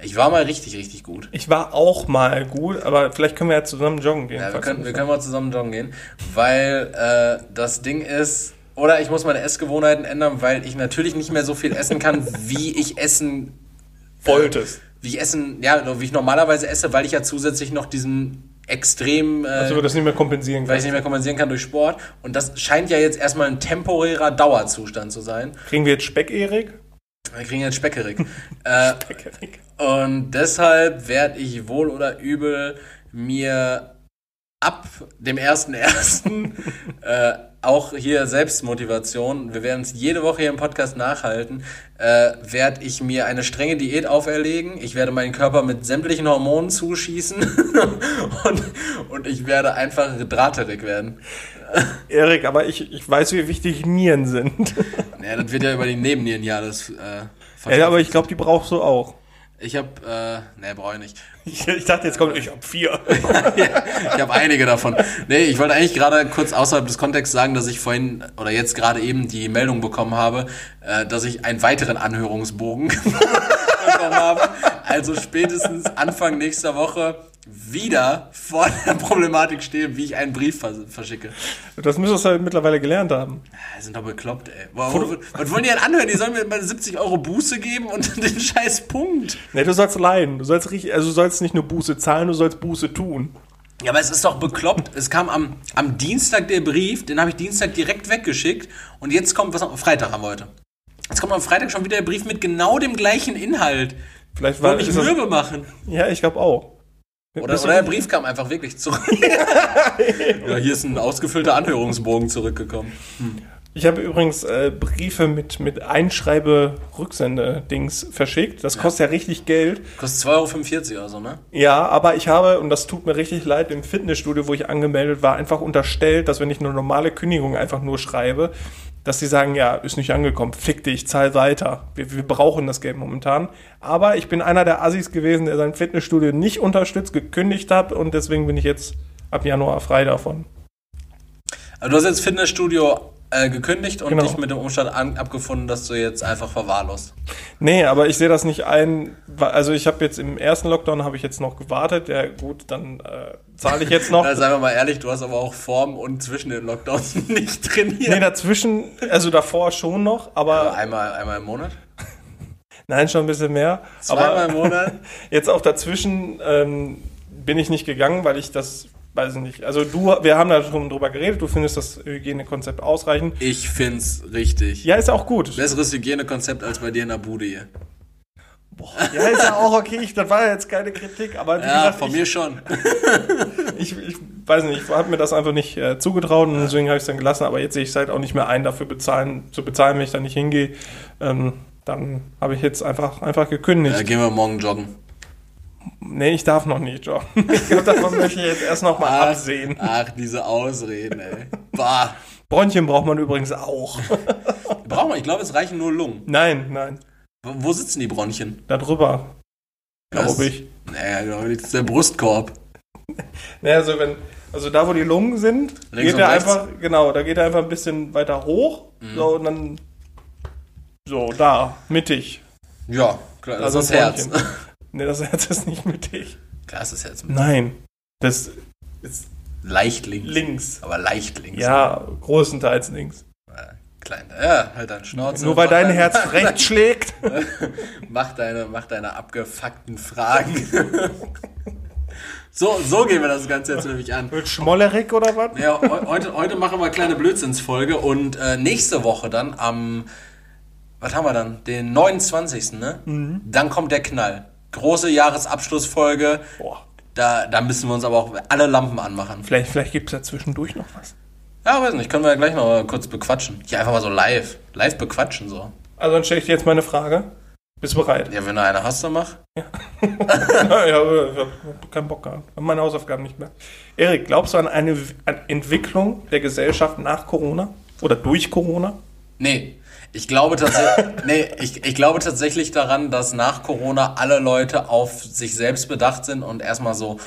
Ich war mal richtig, richtig gut. Ich war auch mal gut, aber vielleicht können wir ja zusammen joggen gehen. Ja, wir können, wir können mal zusammen joggen gehen, weil äh, das Ding ist, oder ich muss meine Essgewohnheiten ändern, weil ich natürlich nicht mehr so viel essen kann, wie ich essen wolltest. wie ich essen, ja, wie ich normalerweise esse, weil ich ja zusätzlich noch diesen extrem, äh, Also das nicht mehr kompensieren weil ich nicht mehr kompensieren kann durch Sport. Und das scheint ja jetzt erstmal ein temporärer Dauerzustand zu sein. Kriegen wir jetzt Speck, Erik? Wir kriegen jetzt Speckerig. äh, Speck, Erik. und deshalb werde ich wohl oder übel mir ab dem 1.1. äh, auch hier Selbstmotivation, wir werden es jede Woche hier im Podcast nachhalten, äh, werde ich mir eine strenge Diät auferlegen. Ich werde meinen Körper mit sämtlichen Hormonen zuschießen und, und ich werde einfach drahterig werden. Erik, aber ich, ich weiß, wie wichtig Nieren sind. Ja, das wird ja über die Nebennieren ja das äh, ja, aber ich glaube, die brauchst du auch. Ich habe, äh, ne, brauche ich nicht. Ich, ich dachte, jetzt kommt, ich habe vier. ich habe einige davon. Nee, ich wollte eigentlich gerade kurz außerhalb des Kontexts sagen, dass ich vorhin oder jetzt gerade eben die Meldung bekommen habe, äh, dass ich einen weiteren Anhörungsbogen bekommen habe. Also spätestens Anfang nächster Woche wieder vor der Problematik stehe, wie ich einen Brief vers verschicke. Das müsstest du halt mittlerweile gelernt haben. Die sind doch bekloppt, ey. Was, was wollen die denn anhören? Die sollen mir mal 70 Euro Buße geben und den scheiß Punkt. Nee, du sollst leiden. Du sollst richtig, also du sollst nicht nur Buße zahlen, du sollst Buße tun. Ja, aber es ist doch bekloppt. Es kam am, am Dienstag der Brief, den habe ich Dienstag direkt weggeschickt. Und jetzt kommt, was am Freitag haben wir heute. Jetzt kommt am Freitag schon wieder der Brief mit genau dem gleichen Inhalt. Vielleicht war Wollte mich mürbe machen. Ja, ich glaube auch. Oder, oder der Brief kam einfach wirklich zurück. ja, hier ist ein ausgefüllter Anhörungsbogen zurückgekommen. Ich habe übrigens äh, Briefe mit, mit Einschreibe-Rücksende-Dings verschickt. Das kostet ja richtig Geld. Kostet 2,45 Euro oder so, ne? Ja, aber ich habe, und das tut mir richtig leid, im Fitnessstudio, wo ich angemeldet war, einfach unterstellt, dass wenn ich eine normale Kündigung einfach nur schreibe, dass sie sagen, ja, ist nicht angekommen, fick dich, zahl weiter. Wir, wir brauchen das Geld momentan. Aber ich bin einer der Assis gewesen, der sein Fitnessstudio nicht unterstützt, gekündigt hat und deswegen bin ich jetzt ab Januar frei davon. Also du hast jetzt Fitnessstudio äh, gekündigt und Genau. dich mit dem Umstand an, abgefunden, dass du jetzt einfach verwahrlost. Nee, aber ich sehe das nicht ein. Also ich habe jetzt im ersten Lockdown habe ich jetzt noch gewartet. Ja gut, dann äh, zahle ich jetzt noch. Na, seien wir mal ehrlich, du hast aber auch Form und zwischen den Lockdowns nicht trainiert. nee, dazwischen, also davor schon noch, aber einmal, einmal im Monat? nein, schon ein bisschen mehr. Zweimal aber im Monat? jetzt auch dazwischen ähm, bin ich nicht gegangen, weil ich das, weiß ich nicht. Also du, wir haben da schon drüber geredet, du findest das Hygienekonzept ausreichend. Ich find's richtig. Ja, ist auch gut. Besseres Hygienekonzept als bei dir in der Bude hier. Ja, ist ja auch okay. Ich, das war ja jetzt keine Kritik, aber wie Ja, gesagt, von ich, mir schon. ich, ich weiß nicht, ich habe mir das einfach nicht äh, zugetraut und deswegen habe ich es dann gelassen. Aber jetzt sehe ich es halt auch nicht mehr ein, dafür bezahlen, zu bezahlen, wenn ich da nicht hingehe. Ähm, dann habe ich jetzt einfach, einfach gekündigt. Ja, gehen wir morgen joggen. Nee, ich darf noch nicht, John. Ich glaube, davon möchte ich jetzt erst noch mal Ach, absehen. ach, diese Ausreden, ey. Bah. Bronchien braucht man übrigens auch. Brauchen wir, ich glaube, es reichen nur Lungen. Nein, nein, Wo, wo sitzen die Bronchien? da drüber, glaube ich. Naja, glaube ich, das ist der Brustkorb. Naja, also wenn, also da, wo die Lungen sind, Links geht er einfach, genau, da geht er einfach ein bisschen weiter hoch, Mhm. so und dann so da mittig. Ja, klar, das Also ist das Herz. Nee, das Herz ist nicht mittig. Klar ist das Herz. Nein, das ist Leicht links. links. Aber leicht links. Ja, größtenteils links. Klein, ja, halt deine Schnauze. Nur weil dein deine- Herz recht schlägt. Mach deine, mach deine abgefuckten Fragen. so, so gehen wir das Ganze jetzt nämlich an. Mit Schmollerik oder was? Ja, heu- heute, heute machen wir eine kleine Blödsinnsfolge und äh, nächste Woche dann am, was haben wir dann? Den 29. Ne? Mhm. Dann kommt der Knall. Große Jahresabschlussfolge. Boah. Da, da müssen wir uns aber auch alle Lampen anmachen. Vielleicht, vielleicht gibt es ja zwischendurch noch was. Ja, weiß nicht, können wir ja gleich noch mal kurz bequatschen. Hier einfach mal so live. Live bequatschen so. Also dann stelle ich dir jetzt meine Frage. Bist du bereit? Ja, wenn du eine hast, dann mach. ja, ja, ich hab keinen Bock gehabt. Hab meine Hausaufgaben nicht mehr. Erik, glaubst du an eine an Entwicklung der Gesellschaft nach Corona? Oder durch Corona? Nee. Ich glaube, tatsächlich, nee, ich, ich glaube tatsächlich daran, dass nach Corona alle Leute auf sich selbst bedacht sind und erstmal so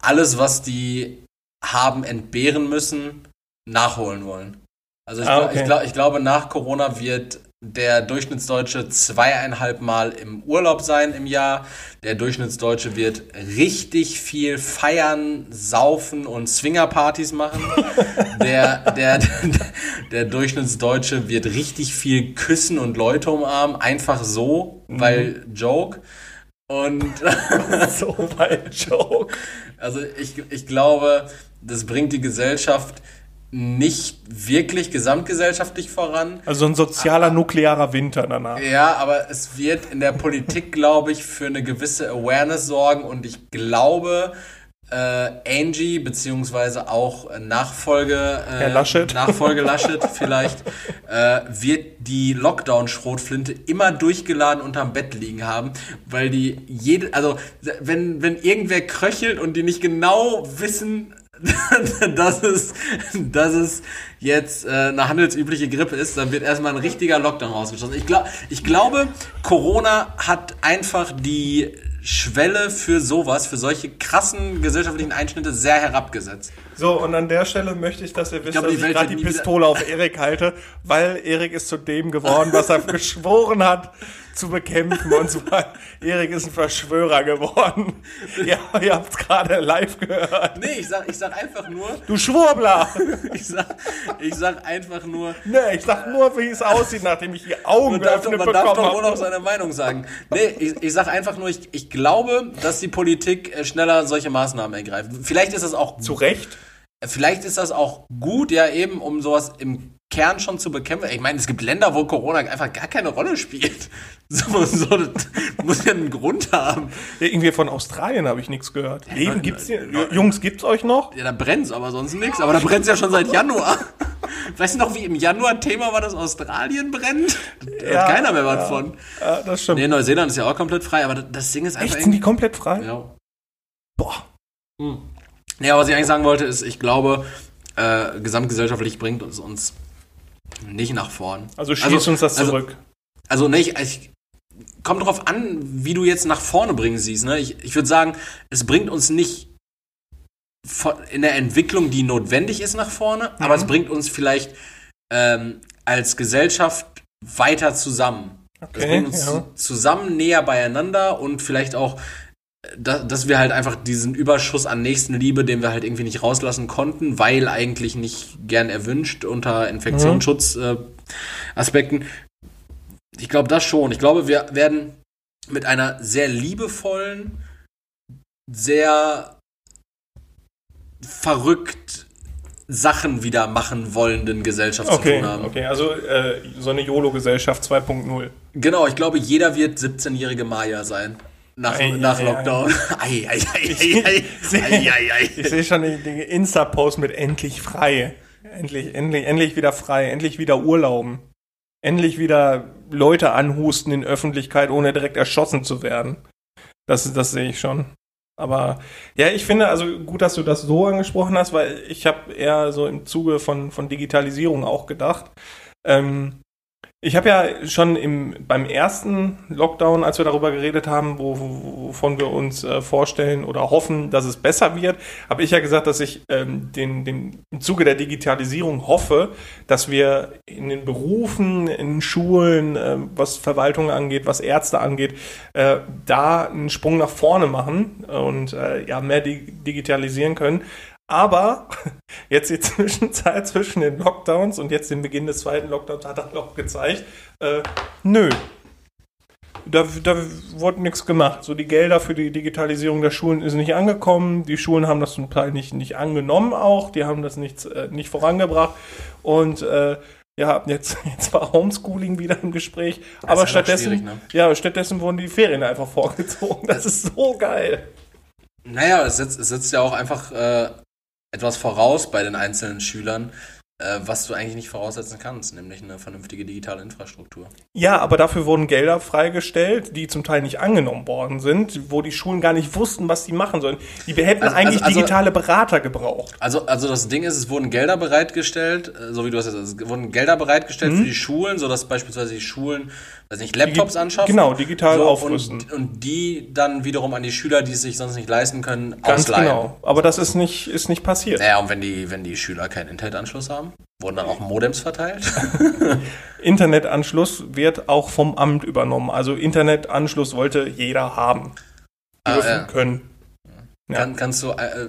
alles, was die haben entbehren müssen, nachholen wollen. Also ich, Ah, okay. ich, glaub, ich glaube, nach Corona wird der Durchschnittsdeutsche zweieinhalb Mal im Urlaub sein im Jahr. Der Durchschnittsdeutsche wird richtig viel feiern, saufen und Swingerpartys machen. Der, der, der Durchschnittsdeutsche wird richtig viel küssen und Leute umarmen, einfach so, weil Joke. Und so weit Joke. also ich, ich glaube, das bringt die Gesellschaft nicht wirklich gesamtgesellschaftlich voran. Also ein sozialer nuklearer Winter danach. Ja, aber es wird in der Politik, glaube ich, für eine gewisse Awareness sorgen und ich glaube, äh, Angie, beziehungsweise auch äh, Nachfolge, äh, Herr Laschet. Nachfolge Laschet vielleicht, äh, wird die Lockdown-Schrotflinte immer durchgeladen unterm Bett liegen haben, weil die jede, also wenn, wenn irgendwer kröchelt und die nicht genau wissen, dass es, dass es jetzt äh, eine handelsübliche Grippe ist, dann wird erstmal ein richtiger Lockdown rausgeschossen. Ich, glaub, ich glaube, Corona hat einfach die Schwelle für sowas, für solche krassen gesellschaftlichen Einschnitte sehr herabgesetzt. So, und an der Stelle möchte ich, dass ihr wisst, glaube, dass die ich gerade die Pistole auf Erik halte, weil Erik ist zu dem geworden, was er geschworen hat zu bekämpfen. Und zwar, Erik ist ein Verschwörer geworden. Ja, ihr habt es gerade live gehört. Nee, ich sag, ich sag einfach nur, Du Schwurbler! ich sag, ich sag einfach nur, Nee, ich sag nur, wie es aussieht, nachdem ich die Augen Man darf, doch, geöffnet man darf bekommen doch wohl noch habe. seine Meinung sagen. Nee, ich, ich sag einfach nur, ich, ich glaube, dass die Politik äh, schneller solche Maßnahmen ergreift. Vielleicht ist das auch Zu Recht. Vielleicht ist das auch gut, ja, eben, um sowas im Kern schon zu bekämpfen. Ich meine, es gibt Länder, wo Corona einfach gar keine Rolle spielt. So, so das muss ja einen Grund haben. Irgendwie von Australien habe ich nichts gehört. Leben nein, gibt's nein, hier? Jungs, gibt's euch noch? Ja, da brennt's aber sonst nichts. Aber da brennt's ja schon seit Januar. Weißt du noch, wie im Januar Thema war, dass Australien brennt? Da Ja, hat keiner mehr was ja. von. Ja, das stimmt. Nee, Neuseeland ist ja auch komplett frei, aber das- Ding ist einfach Echt, sind die komplett frei? Ja. Boah. Ja, was ich eigentlich sagen wollte, ist, ich glaube, äh, gesamtgesellschaftlich bringt uns uns nicht nach vorn. Also schießt uns das also- zurück. Also nicht, ich, kommt drauf an, wie du jetzt nach vorne bringen siehst. Ne? Ich, ich würde sagen, es bringt uns nicht in der Entwicklung, die notwendig ist, nach vorne, aber es bringt uns vielleicht ähm, als Gesellschaft weiter zusammen. Es Okay, bringt uns ja. zu, zusammen näher beieinander und vielleicht auch, äh, da, dass wir halt einfach diesen Überschuss an Nächstenliebe, den wir halt irgendwie nicht rauslassen konnten, weil eigentlich nicht gern erwünscht unter Infektionsschutzaspekten. Äh, Aspekten. ich glaube das schon. Ich glaube, wir werden mit einer sehr liebevollen, sehr verrückt Sachen wieder machen wollenden Gesellschaft zu Okay, tun haben. okay, also äh, so eine YOLO-Gesellschaft 2.0. Genau, ich glaube, jeder wird 17-jährige Maya sein. Nach, Ei, nach ei, Lockdown. Ei, ei, ei, ei, ei. Ich sehe schon die, die Insta-Post mit endlich frei. Endlich, endlich, endlich wieder frei, endlich wieder Urlauben. Endlich wieder Leute anhusten in Öffentlichkeit, ohne direkt erschossen zu werden. Das, das sehe ich schon. Aber ja, ich finde, also gut, dass du das so angesprochen hast, weil ich habe eher so im Zuge von, von Digitalisierung auch gedacht. Ähm, ich habe ja schon im, beim ersten Lockdown, als wir darüber geredet haben, wo, wo, wovon wir uns äh, vorstellen oder hoffen, dass es besser wird, habe ich ja gesagt, dass ich ähm, den, den, im Zuge der Digitalisierung hoffe, dass wir in den Berufen, in Schulen, äh, was Verwaltung angeht, was Ärzte angeht, äh, da einen Sprung nach vorne machen und äh, ja mehr di digitalisieren können. Aber jetzt die Zwischenzeit zwischen den Lockdowns und jetzt dem Beginn des zweiten Lockdowns hat er auch gezeigt, äh, nö. Da, da wurde nichts gemacht. So die Gelder für die Digitalisierung der Schulen ist nicht angekommen. Die Schulen haben das zum Teil nicht, nicht angenommen auch. Die haben das nicht, äh, nicht vorangebracht. Und äh, ja, jetzt, jetzt war Homeschooling wieder im Gespräch. Das aber noch stattdessen, ne? ja, stattdessen wurden die Ferien einfach vorgezogen. Das ist so geil. Naja, es setzt, es setzt ja auch einfach äh, etwas voraus bei den einzelnen Schülern, äh, was du eigentlich nicht voraussetzen kannst, nämlich eine vernünftige digitale Infrastruktur. Ja, aber dafür wurden Gelder freigestellt, die zum Teil nicht angenommen worden sind, wo die Schulen gar nicht wussten, was sie machen sollen. Die hätten Also- eigentlich also- also- digitale Berater gebraucht. Also, also das Ding ist, es wurden Gelder bereitgestellt, äh, so wie du hast jetzt, es wurden Gelder bereitgestellt Mhm. für die Schulen, sodass beispielsweise die Schulen, weiß nicht, Laptops anschaffen. genau, digital aufrüsten. Und, und die dann wiederum an die Schüler, die es sich sonst nicht leisten können, Ganz ausleihen. genau. Aber das ist nicht, ist nicht passiert. Naja, und wenn die, wenn die Schüler keinen Internetanschluss haben, wurden dann auch Modems verteilt. Internetanschluss wird auch vom Amt übernommen. Also Internetanschluss wollte jeder haben. Ah, Dürfen ja. können. Ja. Kann, kannst du, äh,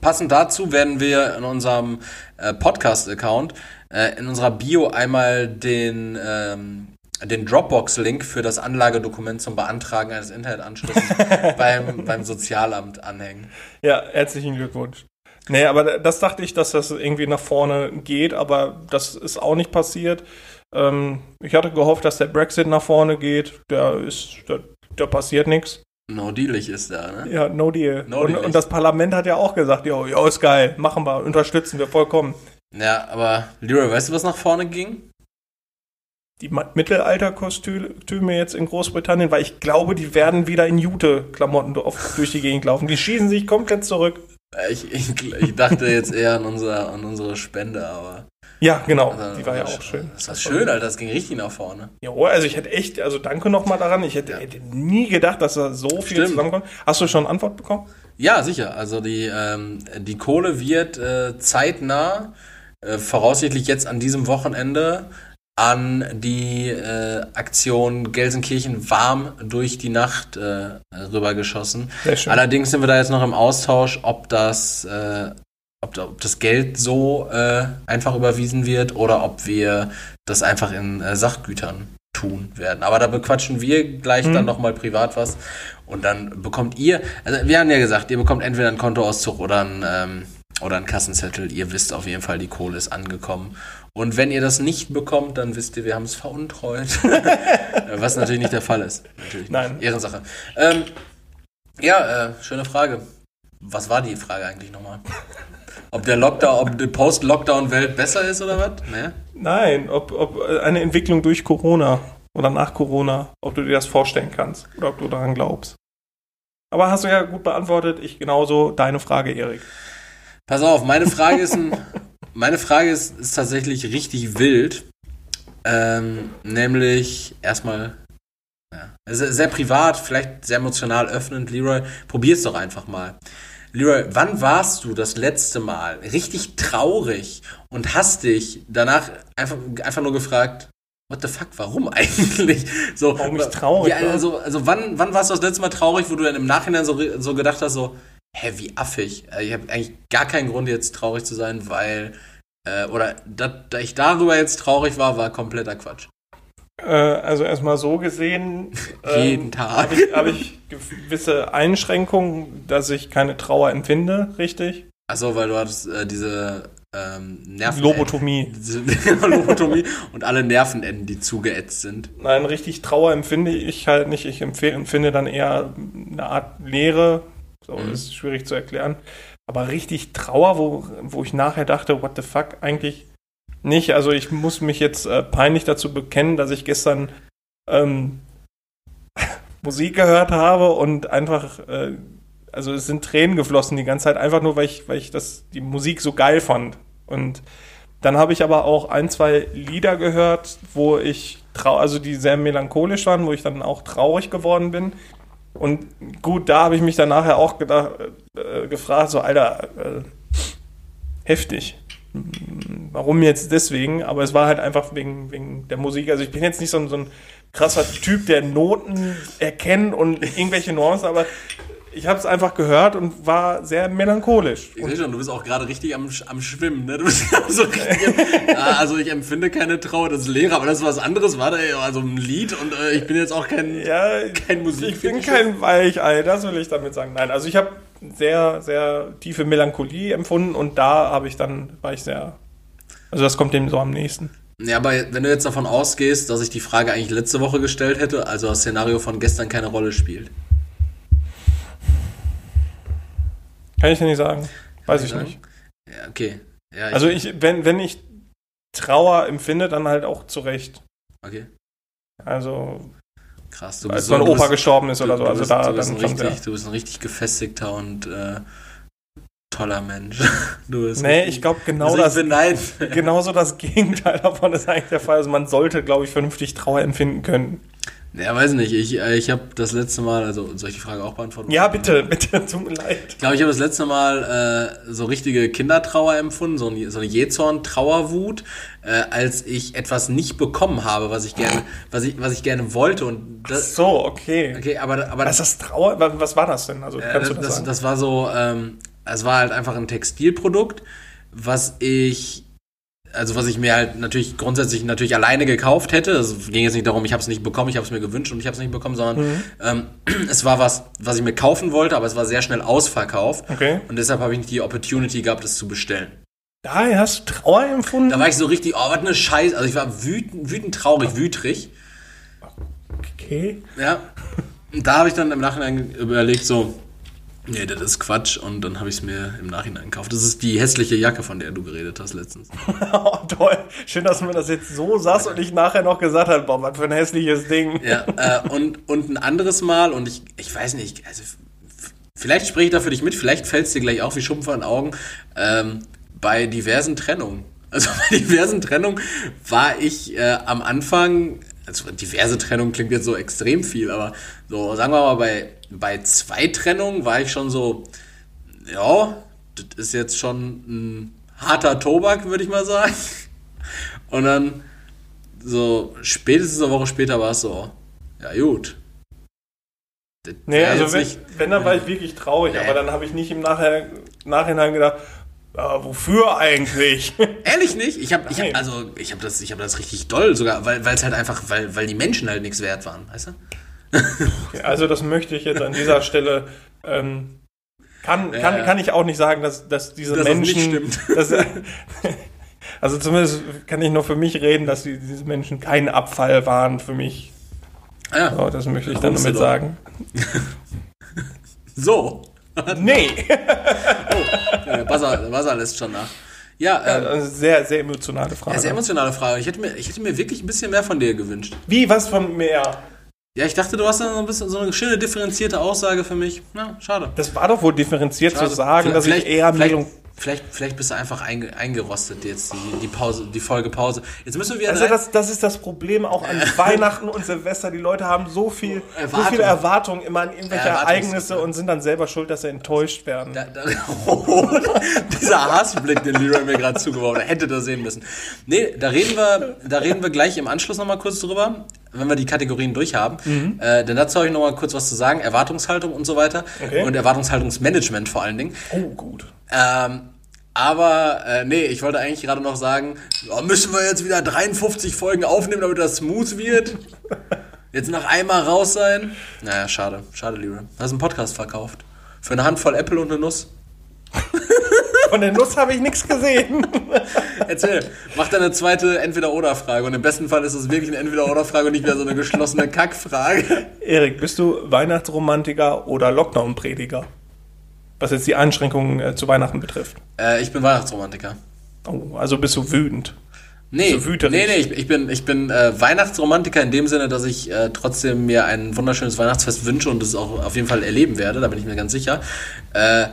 passend dazu werden wir in unserem äh, Podcast-Account äh, in unserer Bio einmal den, ähm, den Dropbox-Link für das Anlagedokument zum Beantragen eines Internetanschlusses beim, beim Sozialamt anhängen. Ja, herzlichen Glückwunsch. Nee, aber das dachte ich, dass das irgendwie nach vorne geht, aber das ist auch nicht passiert. Ähm, ich hatte gehofft, dass der Brexit nach vorne geht. Da ist, da, da passiert nichts. No dealig ist da, ne? Ja, no deal. No und, und das Parlament hat ja auch gesagt, jo, jo, ist geil, machen wir, unterstützen wir vollkommen. Ja, aber Leroy, weißt du, was nach vorne ging? Die Mittelalterkostüme jetzt in Großbritannien, weil ich glaube, die werden wieder in Jute-Klamotten durch die Gegend laufen. Die schießen sich komplett zurück. Äh, Ich, ich, ich dachte jetzt eher an, unser, an unsere Spende, aber. Ja, genau. Also, die war ja auch schön. Das war schön, Alter, das ging richtig nach vorne. Jo, also ich hätte echt, also danke nochmal daran. Ich hätte, hätte nie gedacht, dass da so viel Stimmt. zusammenkommt. Hast du schon Antwort bekommen? Ja, sicher. Also die, ähm, die Kohle wird äh, zeitnah, äh, voraussichtlich jetzt an diesem Wochenende, an die äh, Aktion Gelsenkirchen warm durch die Nacht äh, rübergeschossen. Allerdings sind wir da jetzt noch im Austausch, ob das, äh, ob, ob das Geld so äh, einfach überwiesen wird oder ob wir das einfach in äh, Sachgütern tun werden. Aber da bequatschen wir gleich dann nochmal privat was und dann bekommt ihr, also wir haben ja gesagt, ihr bekommt entweder einen Kontoauszug oder einen, ähm, oder einen Kassenzettel. Ihr wisst auf jeden Fall, die Kohle ist angekommen. Und wenn ihr das nicht bekommt, dann wisst ihr, wir haben es veruntreut. Was natürlich nicht der Fall ist. Natürlich Nein. Nicht. Ehrensache. Ähm, ja, äh, schöne Frage. Was war die Frage eigentlich nochmal? Ob der Lockdown, ob die Post-Lockdown-Welt besser ist oder was? Ne? Nein, ob, ob eine Entwicklung durch Corona oder nach Corona, ob du dir das vorstellen kannst oder ob du daran glaubst. Aber hast du ja gut beantwortet. Ich genauso. Deine Frage, Erik. Pass auf, meine Frage ist ein, meine Frage ist, ist tatsächlich richtig wild. Ähm, nämlich erstmal, ja, sehr, sehr privat, vielleicht sehr emotional öffnend. Leroy, probier's doch einfach mal. Leroy, wann warst du das letzte Mal richtig traurig und hast dich danach einfach, einfach nur gefragt, what the fuck, warum eigentlich? So, Warum ich traurig ja, also, also wann, wann warst du das letzte Mal traurig, wo du dann im Nachhinein so, so gedacht hast, so, hä, wie affig. Äh, Ich habe eigentlich gar keinen Grund, jetzt traurig zu sein, weil, äh, oder da, da ich darüber jetzt traurig war, war kompletter Quatsch. Äh, also erstmal so gesehen. Jeden ähm, Tag. Habe ich, hab ich gewisse Einschränkungen, dass ich keine Trauer empfinde, richtig? Achso, weil du hattest äh, diese ähm, Nerven. Lobotomie. Lobotomie und alle Nervenenden, die zugeätzt sind. Nein, richtig Trauer empfinde ich halt nicht. Ich empfinde dann eher eine Art Leere. So, Mhm. das ist schwierig zu erklären. Aber richtig Trauer, wo, wo ich nachher dachte, what the fuck, eigentlich nicht. Also ich muss mich jetzt äh, peinlich dazu bekennen, dass ich gestern ähm, Musik gehört habe und einfach, äh, also es sind Tränen geflossen die ganze Zeit, einfach nur, weil ich, weil ich das, die Musik so geil fand. Und dann habe ich aber auch ein, zwei Lieder gehört, wo ich trau also die sehr melancholisch waren, wo ich dann auch traurig geworden bin. Und gut, da habe ich mich dann nachher auch gedacht, äh, gefragt, so, Alter, äh, heftig. Warum jetzt deswegen? Aber es war halt einfach wegen, wegen der Musik. Also ich bin jetzt nicht so ein, so ein krasser Typ, der Noten erkennt und irgendwelche Nuancen, aber ich habe es einfach gehört und war sehr melancholisch. Ich sehe schon, du bist auch gerade richtig am, am Schwimmen, ne? Du bist so richtig. also ich empfinde keine Trauer des Lehrer, aber das ist was anderes, war da also ein Lied und äh, ich bin jetzt auch kein, Ja, kein Musik. ich bin kein Weichei, das will ich damit sagen. Nein, also ich habe sehr, sehr tiefe Melancholie empfunden und da habe ich dann, war ich sehr, also das kommt dem so am nächsten. Ja, aber wenn du jetzt davon ausgehst, dass ich die Frage eigentlich letzte Woche gestellt hätte, also das Szenario von gestern keine Rolle spielt. Kann ich dir nicht sagen. Weiß ich sagen? nicht. Ja, okay. Ja, ich, Also ich, wenn, wenn ich Trauer empfinde, dann halt auch zu Recht. okay. Also, Krass. Du als so- mein du Opa bist- gestorben ist du- oder so. du Also bist- da du bist dann richtig, Du bist ein richtig gefestigter und äh, toller Mensch. Du bist Nee, richtig- ich glaube genau also das. nein. Genauso das Gegenteil davon ist eigentlich der Fall. Also man sollte, glaube ich, vernünftig Trauer empfinden können. Ja, weiß nicht. Ich, äh, ich habe das letzte Mal, also soll ich die Frage auch beantworten? Ja, bitte, bitte, tut mir leid. Ich glaube, ich habe das letzte Mal äh, so richtige Kindertrauer empfunden, so, ein, so eine Jezorn-Trauerwut, äh, als ich etwas nicht bekommen habe, was ich gerne, was ich, was ich gerne wollte. Und das, So, okay. okay, aber, aber Was ist das Trauer? Was war das denn? Also, Äh, das, du das das, war so, ähm, es war halt einfach ein Textilprodukt, was ich, also was ich mir halt natürlich grundsätzlich natürlich alleine gekauft hätte. Es ging jetzt nicht darum, ich habe es nicht bekommen, ich habe es mir gewünscht und ich habe es nicht bekommen, sondern Mhm. ähm, es war was, was ich mir kaufen wollte, aber es war sehr schnell ausverkauft. Okay. Und deshalb habe ich nicht die Opportunity gehabt, es zu bestellen. Daher hast du Trauer empfunden? Da war ich so richtig, oh, was eine Scheiße. Also ich war wütend, wütend traurig, wütrig. okay. Ja. Und da habe ich dann im Nachhinein überlegt, so, nee, das ist Quatsch. Und dann habe ich es mir im Nachhinein gekauft. Das ist die hässliche Jacke, von der du geredet hast letztens. Oh, toll. Schön, dass du mir das jetzt so sagst und ich nachher noch gesagt habe, boah, was für ein hässliches Ding. Ja, äh, und, und ein anderes Mal, und ich, ich weiß nicht, also vielleicht spreche ich da für dich mit, vielleicht fällt es dir gleich auf wie vor den Augen, ähm, bei diversen Trennungen. Also bei diversen Trennungen war ich äh, am Anfang, also diverse Trennungen klingt jetzt so extrem viel, aber so sagen wir mal, bei, bei zwei Trennungen war ich schon so, ja, das ist jetzt schon ein harter Tobak, würde ich mal sagen. Und dann so spätestens eine Woche später war es so, ja gut. Das Nee, also wenn, nicht- wenn, dann war ich wirklich traurig, Nee. aber dann habe ich nicht im Nachher, Nachhinein gedacht, ja, wofür eigentlich? Ehrlich nicht? Ich habe ich hab, also ich habe das ich habe das richtig doll sogar, weil es halt einfach weil weil die Menschen halt nichts wert waren, weißt du? also das möchte ich jetzt an dieser Stelle ähm, kann, kann, ja. kann ich auch nicht sagen, dass, dass diese Dass das Menschen. stimmt. Dass, also zumindest kann ich nur für mich reden, dass die, diese Menschen kein Abfall waren für mich. Ah Ja. So, das möchte ich dann damit sagen. So. Nee. Ja, der Buzzer, der Buzzer lässt schon nach. Ja, ähm, Also sehr, sehr emotionale Frage. ja, sehr emotionale Frage. Ich hätte, mir, ich hätte mir wirklich ein bisschen mehr von dir gewünscht. Wie, was von mehr? Ja, ich dachte, du hast da so ein bisschen so eine schöne differenzierte Aussage für mich. Na, schade. Das war doch wohl differenziert schade. zu sagen, dass ich Vielleicht- eher vielleicht, vielleicht, vielleicht bist du einfach einge, eingerostet jetzt, die, die Pause, die Folge Pause. Jetzt müssen wir Also das, das ist das Problem auch an Weihnachten und Silvester. Die Leute haben so viel, so Erwartung. viele Erwartungen immer an irgendwelche Ereignisse und sind dann selber schuld, dass sie enttäuscht werden. Da, da, oh, dieser Hassblick, den Leroy mir gerade zugeworfen hat, hätte das sehen müssen. Nee, da reden wir, da reden wir gleich im Anschluss nochmal kurz drüber, wenn wir die Kategorien durchhaben. Mhm. Äh, denn dazu habe ich nochmal kurz was zu sagen. Erwartungshaltung und so weiter. Okay. Und Erwartungshaltungsmanagement vor allen Dingen. Oh, gut. Ähm, aber, äh, nee, ich wollte eigentlich gerade noch sagen, ja, müssen wir jetzt wieder 53 Folgen aufnehmen, damit das smooth wird? Jetzt nach einmal raus sein? Naja, schade. Schade, Leroy. Hast einen Podcast verkauft. Für eine Handvoll Äpfel und eine Nuss. Von der Nuss habe ich nichts gesehen. Erzähl, mach deine zweite Entweder-Oder-Frage. Und im besten Fall ist es wirklich eine Entweder-Oder-Frage und nicht wieder so eine geschlossene Kackfrage. Erik, bist du Weihnachtsromantiker oder Lockdown-Prediger? Was jetzt die Einschränkungen äh, zu Weihnachten betrifft. Äh, ich bin Weihnachtsromantiker. Oh, also bist du wütend. Nee, So wüterig. nee, nee, ich, ich bin, ich bin äh, Weihnachtsromantiker in dem Sinne, dass ich äh, trotzdem mir ein wunderschönes Weihnachtsfest wünsche und das auch auf jeden Fall erleben werde, da bin ich mir ganz sicher. Äh,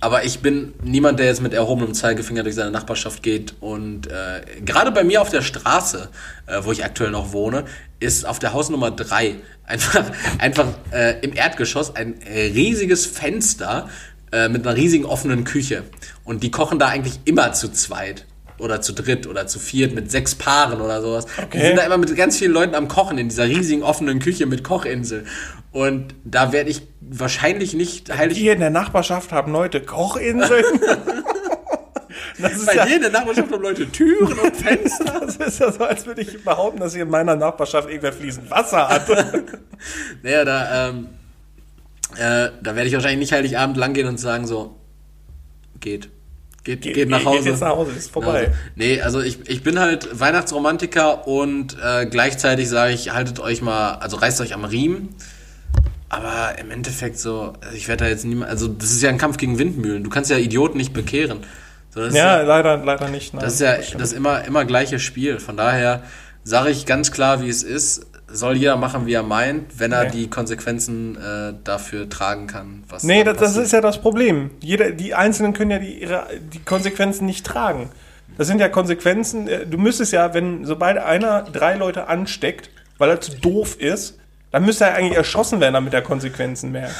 aber ich bin niemand, der jetzt mit erhobenem Zeigefinger durch seine Nachbarschaft geht. Und äh, gerade bei mir auf der Straße, äh, wo ich aktuell noch wohne, ist auf der Hausnummer 3 einfach, einfach äh, im Erdgeschoss ein riesiges Fenster äh, mit einer riesigen offenen Küche. Und die kochen da eigentlich immer zu zweit. oder zu dritt oder zu viert mit sechs Paaren oder sowas. Die sind da immer mit ganz vielen Leuten am Kochen in dieser riesigen offenen Küche mit Kochinsel. Und da werde ich wahrscheinlich nicht heilig. Hier in der Nachbarschaft haben Leute Kochinseln. Das ist, Bei ja, dir in der Nachbarschaft haben Leute Türen und Fenster. das ist ja so, als würde ich behaupten, dass hier in meiner Nachbarschaft irgendwer fließend Wasser hat. Naja, da, ähm, äh, da werde ich wahrscheinlich nicht Heiligabend langgehen und sagen so, geht. Geht, geht, nach Hause. Geht jetzt nach Hause, ist vorbei. Also, nee, also ich, ich bin halt Weihnachtsromantiker und äh, gleichzeitig sage ich, haltet euch mal, also reißt euch am Riemen. Aber im Endeffekt so, also ich werde da jetzt niemand, also das ist ja ein Kampf gegen Windmühlen. Du kannst ja Idioten nicht bekehren. So, das ist Ja, leider, leider nicht. Nein. das ist ja stimmt. das immer, immer gleiche Spiel. Von daher sage ich ganz klar, wie es ist. Soll jeder machen, wie er meint, wenn er Nee. die Konsequenzen äh, dafür tragen kann. Was Nee, das, das ist ja das Problem. Jeder, die Einzelnen können ja die, ihre, die Konsequenzen nicht tragen. Das sind ja Konsequenzen. äh, Du müsstest ja, wenn sobald einer drei Leute ansteckt, weil er zu doof ist, dann müsste er eigentlich erschossen werden, damit er Konsequenzen merkt.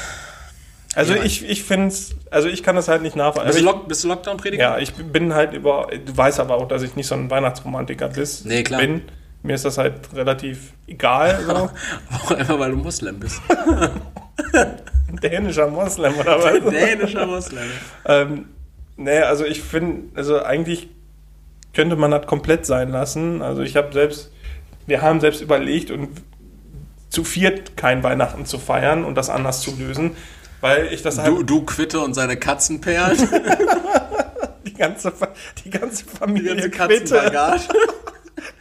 Also Ja. ich, ich finde es, also ich kann das halt nicht nachvollziehen. Bist du, Also Lock, bist du Lockdown-Prediger? ja, ich bin halt über, du weißt aber auch, dass ich nicht so ein Weihnachtsromantiker bist, Nee, klar. bin. Mir ist das halt relativ egal. So. Auch einfach, weil du Moslem bist. Dänischer Moslem oder was? Dänischer Moslem. Ähm, nee, also ich finde, also eigentlich könnte man das komplett sein lassen. Also ich habe selbst, wir haben selbst überlegt und zu viert kein Weihnachten zu feiern und das anders zu lösen, weil ich das Du, halt du Quitte und seine Katzenperlen. die ganze, die ganze Die Familie ganze Quitte.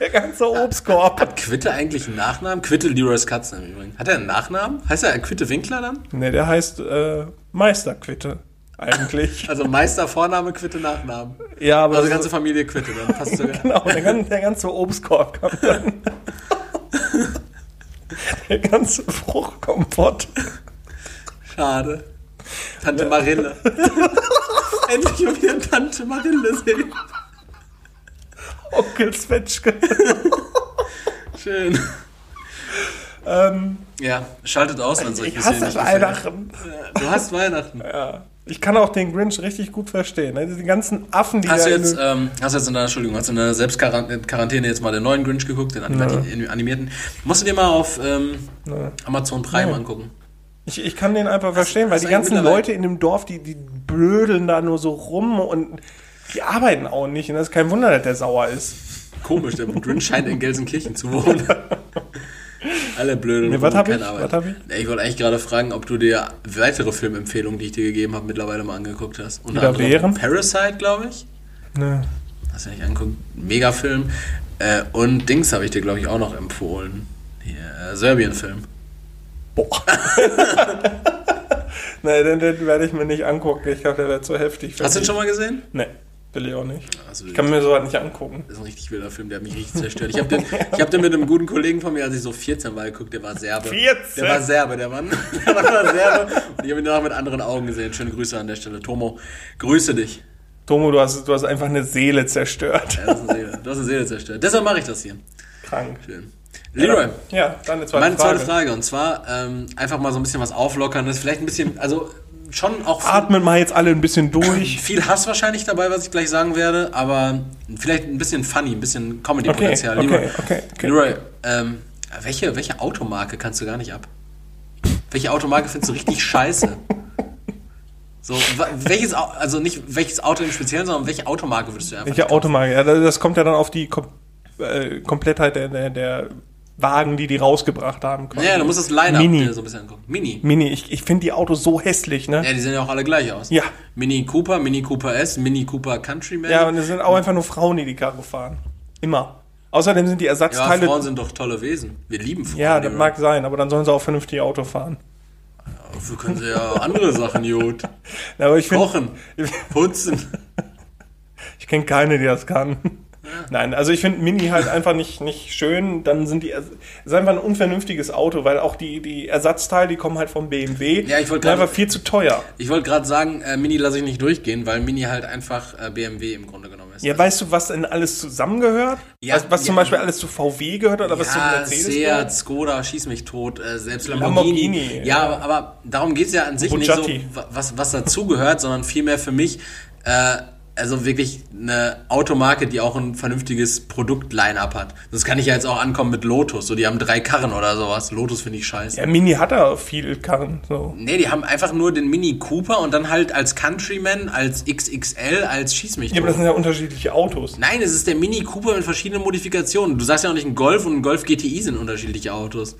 Der ganze Obstkorb. Hat Quitte eigentlich einen Nachnamen? Quitte Leroy's Katzen im Übrigen. Hat er einen Nachnamen? Heißt er Quitte Winkler dann? Ne, der heißt äh, Meister Quitte eigentlich. Also Meister Vorname, Quitte Nachnamen. ja, aber Also ganze Familie Quitte, dann passt sogar. Genau, der ganze, der ganze Obstkorb kam dann. der ganze Fruchtkompott. Schade. Tante Marille. Endlich mal wieder Tante Marille sehen. Onkel Zwetschge. Schön. ähm, Ja, schaltet aus, wenn euch ich hasse. Weihnachten. Du hast Weihnachten. Ja. Ich kann auch den Grinch richtig gut verstehen. Ne? Die ganzen Affen, die Hast du jetzt, in, ähm, hast du jetzt in der, Entschuldigung, hast du in der Selbstquarantäne jetzt mal den neuen Grinch geguckt, den animi- animierten? Musst du dir mal auf ähm, Ne. Amazon Prime Ja. angucken. ich, ich kann den einfach verstehen, weil hast die du ganzen Leute in dem Dorf, die, die blödeln da nur so rum und die arbeiten auch nicht. Und das ist kein Wunder, dass der sauer ist. Komisch, der Grinch scheint in Gelsenkirchen zu wohnen. Alle blöde. Nee, was hab ich? Was hab ich? Ich wollte eigentlich gerade fragen, ob du dir weitere Filmempfehlungen, die ich dir gegeben habe, mittlerweile mal angeguckt hast. Unter anderem? Parasite, glaube ich. Ne. Hast du nicht angeguckt? Megafilm. Äh, und Dings habe ich dir, glaube ich, auch noch empfohlen. Hier, äh, Serbien-Film. Boah. ne, den, den werde ich mir nicht angucken. Ich glaube, der wird zu heftig. Hast du mich. schon mal gesehen? Ne, ich auch nicht. Also, Ich kann mir sowas nicht angucken. Das ist ein richtig wilder Film, der hat mich richtig zerstört. Ich habe den, ich hab den mit einem guten Kollegen von mir, als ich so 14 war, geguckt, der war Serbe. 14? Der war Serbe, der Mann. Der war Serbe. Und ich habe ihn danach mit anderen Augen gesehen. Schöne Grüße an der Stelle. Tomo, grüße dich. Tomo, du hast, du hast einfach eine Seele zerstört. Ja, das ist eine Seele. Du hast eine Seele zerstört. Deshalb mache ich das hier. Krank. Schön. Leroy, Ja, deine zweite meine Frage. zweite Frage. Und zwar ähm, einfach mal so ein bisschen was Auflockerndes. Vielleicht ein bisschen, also schon auch Atmet mal jetzt alle ein bisschen durch. viel Hass wahrscheinlich dabei, was ich gleich sagen werde. Aber vielleicht ein bisschen funny, ein bisschen Comedy-Potenzial. Okay, Leroy, okay, okay, okay. Leroy ähm, welche, welche Automarke kannst du gar nicht ab? Welche Automarke findest du richtig scheiße? So, welches, also nicht welches Auto im Speziellen, sondern welche Automarke würdest du einfach Welche Automarke? Ja, das kommt ja dann auf die Kom äh, Komplettheit der, der, der Wagen, die die rausgebracht haben. quasi. Ja, du musst das Line-Up Mini. so ein bisschen angucken. Mini. Mini, ich, ich finde die Autos so hässlich, ne? Ja, die sehen ja auch alle gleich aus. Ja. Mini Cooper, Mini Cooper S, Mini Cooper Countryman. Ja, und es sind auch einfach nur Frauen, die die Karre fahren. Immer. Außerdem sind die Ja, Ersatzteile. Frauen sind doch tolle Wesen. Wir lieben Frauen. Ja, das Leroy. mag sein, aber dann sollen sie auch vernünftig Auto fahren. Dafür können sie ja andere Sachen, Jod. Ja, aber ich Kochen, putzen. ich kenne keine, die das kann. Nein, also ich finde Mini halt einfach nicht, nicht schön. Dann sind die, es ist einfach ein unvernünftiges Auto, weil auch die, die Ersatzteile, die kommen halt vom BMW. Ja, ich wollte einfach viel zu teuer. Ich wollte gerade sagen, äh, Mini lasse ich nicht durchgehen, weil Mini halt einfach äh, BMW im Grunde genommen ist. Ja, weißt du, was denn alles zusammengehört? Ja, was was zum ja. Beispiel alles zu VW gehört oder was zu ja, Mercedes Seat? Skoda, schieß mich tot, äh, selbst Lamborghini. Lamborghini, ja, ja. aber, aber darum geht's ja an sich Bugatti. nicht so, wa- was, was dazugehört, sondern vielmehr für mich, äh, also wirklich eine Automarke, die auch ein vernünftiges Produkt-Line-Up hat. Das kann ich ja jetzt auch ankommen mit Lotus. So, die haben drei Karren oder sowas. Lotus finde ich scheiße. Ja, Mini hat da viel Karren. So. Nee, die haben einfach nur den Mini Cooper und dann halt als Countryman, als XXL, als Schieß mich Ja, aber das sind ja unterschiedliche Autos. Nein, es ist der Mini Cooper mit verschiedenen Modifikationen. Du sagst ja auch nicht, ein Golf und ein Golf GTI sind unterschiedliche Autos.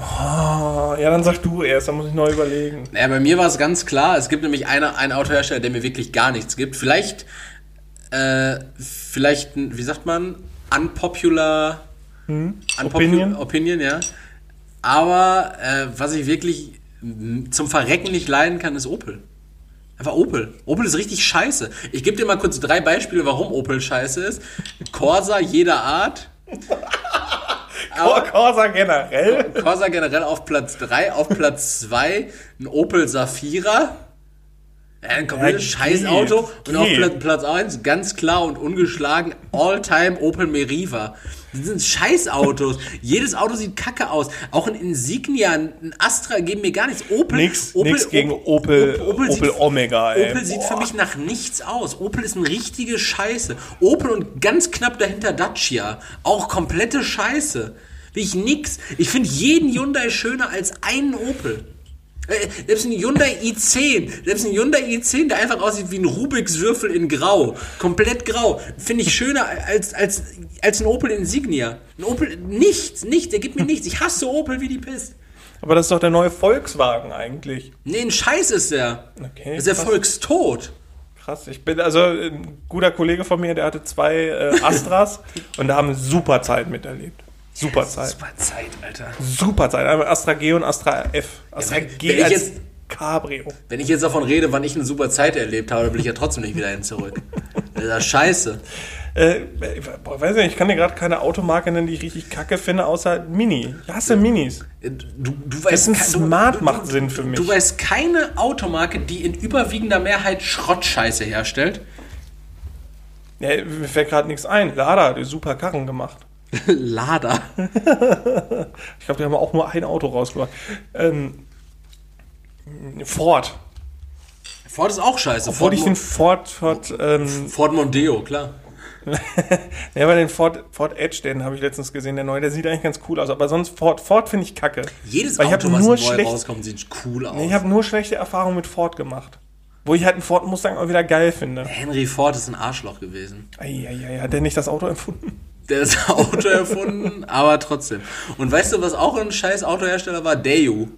Ah, ja, dann sag du erst, dann muss ich neu überlegen. Naja, bei mir war es ganz klar, es gibt nämlich eine, einen Autohersteller, der mir wirklich gar nichts gibt. Vielleicht, äh, vielleicht, wie sagt man, unpopular unpopu- Opinion? Opinion, ja. Aber äh, was ich wirklich zum Verrecken nicht leiden kann, ist Opel. Einfach Opel. Opel ist richtig scheiße. Ich gebe dir mal kurz drei Beispiele, warum Opel scheiße ist. Corsa jeder Art. Cor Corsa generell. Corsa generell auf Platz 3, auf Platz 2 ein Opel Safira. Ein komplettes Ja, Scheißauto. Und auf Platz 1 ganz klar und ungeschlagen All-Time Opel Meriva. Das sind Scheißautos. Jedes Auto sieht kacke aus. Auch ein Insignia, ein Astra geben mir gar nichts. Opel, Nix, nix gegen Opel, Opel, sieht- Omega, ey. Opel sieht für Boah. mich nach nichts aus. Opel ist eine richtige Scheiße. Opel und ganz knapp dahinter Dacia. Auch komplette Scheiße. Will ich nix. Ich finde jeden Hyundai schöner als einen Opel. Selbst ein Hyundai i10, selbst ein Hyundai i10, der einfach aussieht wie ein Rubiks Würfel in Grau, komplett grau, finde ich schöner als, als, als ein Opel Insignia. Ein Opel, nichts, nichts, der gibt mir nichts. Ich hasse Opel wie die Pest. Aber das ist doch der neue Volkswagen eigentlich. Nee, ein Scheiß ist der. Okay, Das ist der krass. Volkstod. Krass. Ich bin also ein guter Kollege von mir, der hatte zwei äh, Astras und da haben wir super Zeit miterlebt. Super Zeit. Super Zeit, Alter. Super Zeit. Einmal Astra G und Astra F. Astra wenn- G wenn als jetzt- Cabrio. Wenn ich jetzt davon rede, wann ich eine super Zeit erlebt habe, will ich ja trotzdem nicht wieder hin zurück. Das ist ja scheiße. Äh, boah, weiß nicht, ich kann dir gerade keine Automarke nennen, die ich richtig kacke finde, außer Mini. Ich hasse Minis. Du, du weißt, Dessen ke- Smart du, macht Sinn für mich. Du weißt keine Automarke, die in überwiegender Mehrheit Schrottscheiße herstellt. Ja, mir fällt gerade nichts ein. Lada hat super Karren gemacht. Lada. Ich glaube, die haben auch nur ein Auto rausgebracht. Ähm, Ford. Ford ist auch scheiße. Obwohl Ford, ich den Ford, Ford, ähm, Ford Mondeo, klar. ja, aber den Ford, Ford Edge, den habe ich letztens gesehen, der neue, der sieht eigentlich ganz cool aus. Aber sonst Ford, Ford finde ich kacke. Jedes Weil ich Auto, hab was nur neu schlecht- rauskommt, sieht cool aus. Ich habe nur schlechte Erfahrungen mit Ford gemacht. Wo ich halt einen Ford Mustang auch wieder geil finde. Henry Ford ist ein Arschloch gewesen. Eieiei, hat der nicht das Auto erfunden? Der ist das Auto erfunden, aber trotzdem. Und weißt du, was auch ein scheiß Autohersteller war? Daewoo.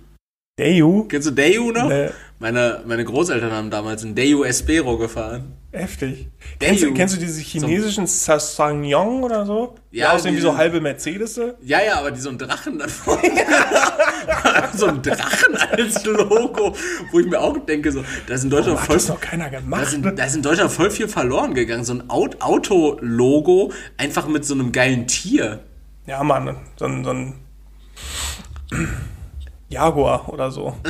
Daewoo? Kennst du Daewoo noch? Nee. Meine, meine Großeltern haben damals einen Daewoo Espero gefahren. Heftig. Kennst du, kennst du diese chinesischen Ssangyong oder so? Die Ja, aussehen wie so halbe Mercedes? Ja, ja, aber die so einen Drachen dann so ein Drachen als Logo, wo ich mir auch denke, so, da ist in Deutschland Hat voll. das noch keiner Da gemacht? ist, in, da ist in Deutschland voll viel verloren gegangen. So ein Aut- Auto-Logo, einfach mit so einem geilen Tier. Ja, Mann, so ein, so ein Jaguar oder so.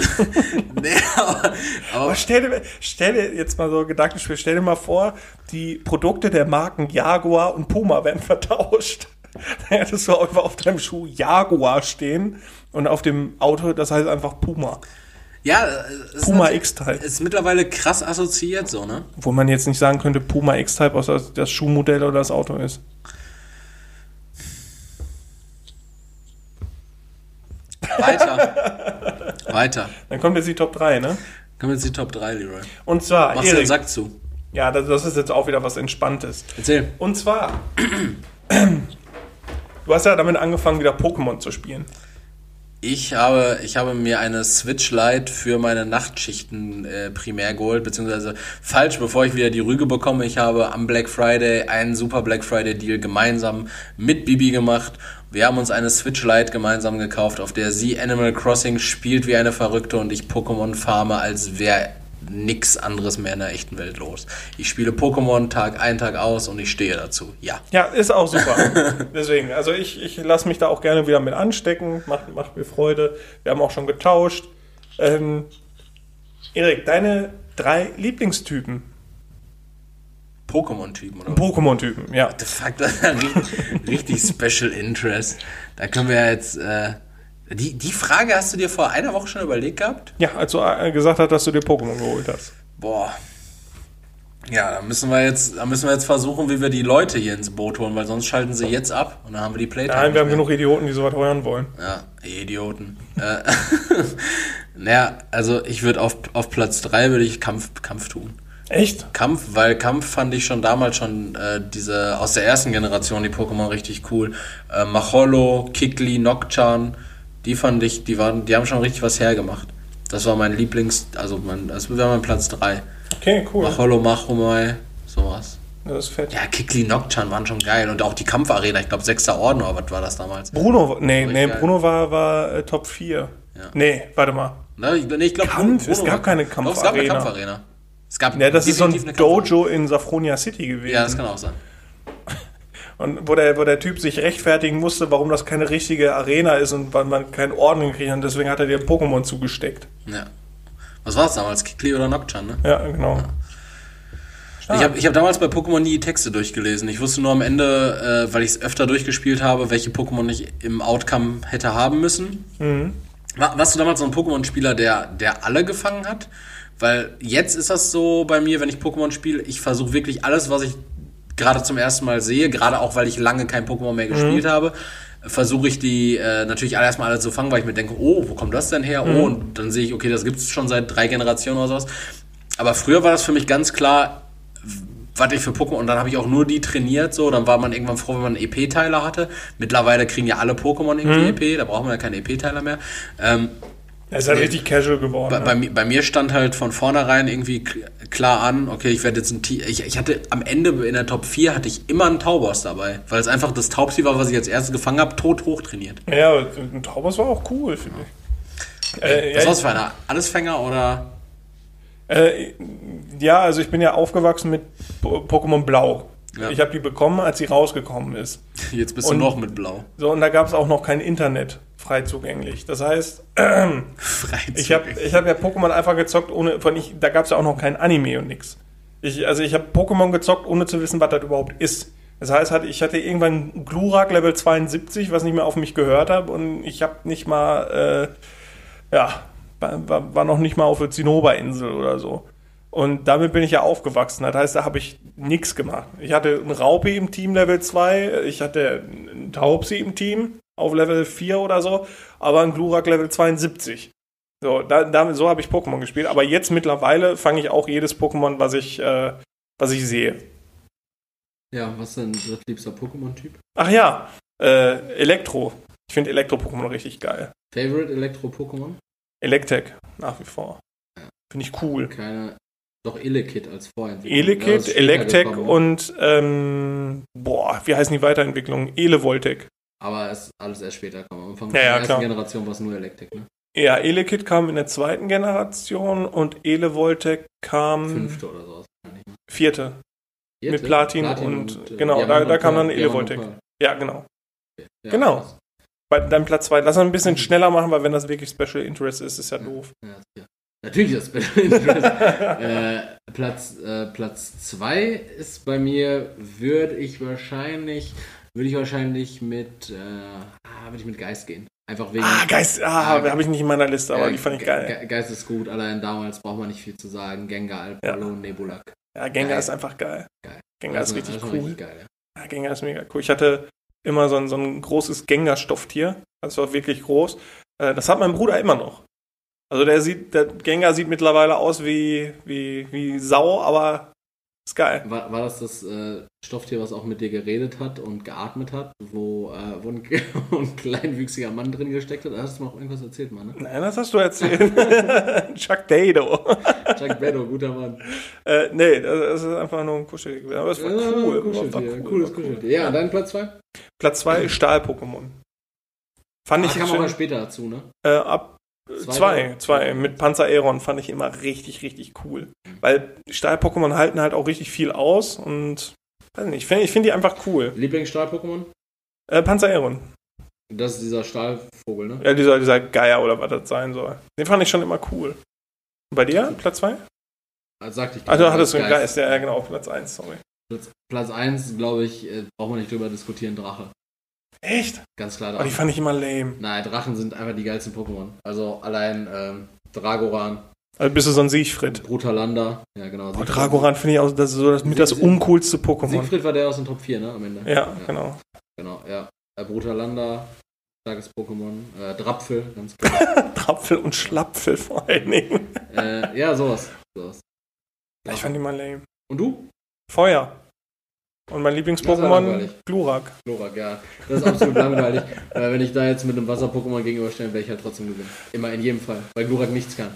Nee, aber, aber Aber stell dir, stell dir jetzt mal so ein Gedankenspiel, stell dir mal vor, die Produkte der Marken Jaguar und Puma werden vertauscht. Dann hättest du einfach auf deinem Schuh Jaguar stehen und auf dem Auto, das heißt einfach Puma. ja, Puma X-Type. ist mittlerweile krass assoziiert, so, ne? Wo man jetzt nicht sagen könnte, Puma X-Type, außer das Schuhmodell oder das Auto ist. Weiter. Weiter. Dann kommt jetzt die Top 3, ne? Kommen jetzt die Top 3, Leroy. Und zwar, Machst du den Erik, Sack zu. ja, das, das ist jetzt auch wieder was Entspanntes. Erzähl. Und zwar, du hast ja damit angefangen, wieder Pokémon zu spielen. Ich habe, ich habe mir eine Switch Lite für meine Nachtschichten äh, primär geholt, beziehungsweise falsch, bevor ich wieder die Rüge bekomme. Ich habe am Black Friday einen super Black Friday Deal gemeinsam mit Bibi gemacht. Wir haben uns eine Switch Lite gemeinsam gekauft, auf der sie Animal Crossing spielt wie eine Verrückte und ich Pokémon farme, als wäre nix anderes mehr in der echten Welt los. Ich spiele Pokémon Tag ein, Tag aus und ich stehe dazu. Ja. Ja, ist auch super. Deswegen, also ich, ich lasse mich da auch gerne wieder mit anstecken, macht, macht mir Freude. Wir haben auch schon getauscht. Ähm, Erik, deine drei Lieblingstypen. Pokémon-Typen, oder? Pokémon-Typen, ja. The fuck, richtig, richtig Special Interest. Da können wir ja jetzt. Äh, die, die Frage hast du dir vor einer Woche schon überlegt gehabt? Ja, als du äh, gesagt hast, dass du dir Pokémon geholt hast. Boah. Ja, da müssen wir jetzt, da müssen wir jetzt versuchen, wie wir die Leute hier ins Boot holen, weil sonst schalten sie jetzt ab und dann haben wir die Playtime. Nein, wir haben mehr. genug Idioten, die sowas hören wollen. Ja, Idioten. äh, naja, also ich würde auf, auf Platz 3 würde ich Kampf, Kampf tun. Echt? Kampf, weil Kampf fand ich schon damals schon äh, diese aus der ersten Generation die Pokémon richtig cool. Äh, Macholo, Kikli, Nocturne, die fand ich, die waren, die haben schon richtig was hergemacht. Das war mein Lieblings, also mein, das wäre mein Platz 3. Okay, cool. Macholo, Machomai, sowas. Das ist fett. Ja, Kikli, Nocturne waren schon geil und auch die Kampfarena, ich glaube sechster Orden oder was war das damals? Bruno, nee, nee, geil. Bruno war, war äh, Top 4. Ja. Nee, warte mal. Ne, ich, nee, ich glaube Kampf? Es gab keine Doch, es gab eine Kampfarena. Kampfarena. Es gab Ja, das ist so ein Kampfarena. Dojo in Safronia City gewesen. Ja, das kann auch sein. Und wo der, wo der Typ sich rechtfertigen musste, warum das keine richtige Arena ist und weil man keinen Orden gekriegt hat. Und deswegen hat er dir Pokémon zugesteckt. Ja. Was war es damals? Kikli oder Nocturne, ne? Ja, genau. Ich habe ich hab damals bei Pokémon nie die Texte durchgelesen. Ich wusste nur am Ende, äh, weil ich es öfter durchgespielt habe, welche Pokémon ich im Outcome hätte haben müssen. War, warst du damals so ein Pokémon-Spieler, der, der alle gefangen hat? Weil jetzt ist das so bei mir, wenn ich Pokémon spiele, ich versuche wirklich alles, was ich gerade zum ersten Mal sehe, gerade auch, weil ich lange kein Pokémon mehr gespielt habe, versuche ich die äh, natürlich alle erstmal alle zu fangen, weil ich mir denke, oh, wo kommt das denn her? Oh, und dann sehe ich, okay, das gibt es schon seit drei Generationen oder sowas. Aber früher war das für mich ganz klar, was ich für Pokémon und dann habe ich auch nur die trainiert so, dann war man irgendwann froh, wenn man einen EP-Teiler hatte. Mittlerweile kriegen ja alle Pokémon irgendwie EP, da braucht man ja keine EP-Teiler mehr. Ähm, Er ist halt richtig casual geworden. bei, ne? bei, bei mir stand halt von vornherein irgendwie klar an, okay, ich werde jetzt ein T ich, ich hatte am Ende in der Top 4 hatte ich immer einen Tauboss dabei, weil es einfach das Taubsi war, was ich als erstes gefangen habe, tot hoch trainiert. Ja, ein Taubers war auch cool, finde ich. Äh, Was ja, war's für einer? Allesfänger oder? Äh, ja, also ich bin ja aufgewachsen mit Po- Pokémon Blau. Ja. Ich habe die bekommen, als sie rausgekommen ist. Jetzt bist Und- du noch mit Blau. So, und da gab es auch noch kein Internet frei zugänglich. Das heißt, Freizeit. ich habe ich hab ja Pokémon einfach gezockt, ohne, von ich, da gab es ja auch noch kein Anime und nix. Ich, also ich habe Pokémon gezockt, ohne zu wissen, was das überhaupt ist. Das heißt, ich hatte irgendwann Glurak Level 72, was nicht mehr auf mich gehört habe und ich habe nicht mal, äh, ja, war, war, war noch nicht mal auf der Zinnoberinsel oder so. Und damit bin ich ja aufgewachsen. Das heißt, da habe ich nichts gemacht. Ich hatte einen Raupi im Team Level 2, ich hatte einen Taubsi im Team auf Level 4 oder so, aber einen Glurak Level 72. So, da, damit, so habe ich Pokémon gespielt. Aber jetzt mittlerweile fange ich auch jedes Pokémon, was ich, äh, was ich sehe. Ja, was ist dein drittliebster Pokémon-Typ? Ach ja, äh, Elektro. Ich finde Elektro-Pokémon richtig geil. Favorite Elektro-Pokémon? Electek, nach wie vor. Finde ich cool. Keine. Doch Elekid als Vorentwicklung. Ja, Elekid, Electek und, ähm, boah, wie heißen die Weiterentwicklungen? Elevoltek. Aber es ist alles erst später gekommen. Anfang Ja, ja, der ersten klar. Generation war es nur Elektrik, ne? Ja, Elekid kam in der zweiten Generation und Elevoltek kam Fünfte oder sowas. vierte. Vierte? Mit Platin und- äh, genau, da- da und kam dann und Ja, genau. Ja, Genau. krass. Bei deinem Platz 2. Lass uns ein bisschen schneller machen, weil wenn das wirklich Special Interest ist, ist ja doof. Ja, ja. Natürlich das Special Interest. äh, Platz äh, Platz zwei ist bei mir, würde ich wahrscheinlich, würde ich wahrscheinlich mit, äh, ah, würde ich mit Geist gehen. Einfach wegen. Ah, Geist, ah, Ja, habe ich nicht in meiner Liste, aber äh, die fand ich Ge- geil. Ge- Geist ist gut, allein damals braucht man nicht viel zu sagen. Gengar, Alpalo, Nebulak. Ja, Gengar geil. ist einfach geil. Geil. Gengar ist Also, richtig das war cool. richtig geil, ja. Ja, Gengar ist mega cool. Ich hatte immer so ein, so ein großes Gengar-Stofftier. Das war wirklich groß. Äh, Das hat mein Bruder immer noch. Also der sieht, der Gengar sieht mittlerweile aus wie, wie, wie Sau, aber ist geil. War, war das das äh, Stofftier, was auch mit dir geredet hat und geatmet hat, wo, äh, wo, ein, ein kleinwüchsiger Mann drin gesteckt hat? Da hast du mir auch irgendwas erzählt, Mann, ne? Nein, das hast du erzählt. Chuck Dado. Chuck Beddo, guter Mann. äh, nee, das ist einfach nur ein Kuscheltier. Aber es war Ja, cool. Kuscheltier, war cool, cooles war cool. Kuscheltier. Ja, und dein Platz 2? Platz 2 Stahl-Pokémon. Fand Ah, ich kam auch schön, mal später dazu, ne? äh, ab Zwei zwei. Mit Panzer Aeron fand ich immer richtig, richtig cool. Weil Stahl-Pokémon halten halt auch richtig viel aus und weiß nicht, ich finde ich find die einfach cool. Lieblingsstahl-Pokémon? Äh, Panzer Aeron. Das ist dieser Stahlvogel, ne? Ja, dieser, dieser Geier oder was das sein soll. Den fand ich schon immer cool. Und bei dir? Platz 2? Also sagte ich Also hattest du einen Geist. Ja, genau, Platz 1, sorry. Platz, Platz 1, glaube ich, äh, braucht man nicht drüber diskutieren, Drache. Echt? Ganz klar Oh, die Drache. fand ich immer lame. Nein, Drachen sind einfach die geilsten Pokémon. Also allein ähm, Dragoran, Also bist du so ein Siegfried. Brutalanda, ja genau. Boah, Dragoran finde ich auch das so das, mit das uncoolste Pokémon. Siegfried war der aus den Top 4, ne, am Ende. Ja, genau. Genau, ja. Äh, Brutalanda, starkes Pokémon. Äh, Drapfel, ganz klar. Trapfel und Schlapfel vor allen Dingen. äh, ja, sowas. sowas. Ich fand die mal lame. Und du? Feuer. Und mein Lieblings-Pokémon. Glurak. Chlorak, ja. Das ist absolut langweilig. Weil wenn ich da jetzt mit einem Wasser-Pokémon gegenüberstellen, werde ich halt trotzdem gewinnen. Immer in jedem Fall. Weil Glurak nichts kann.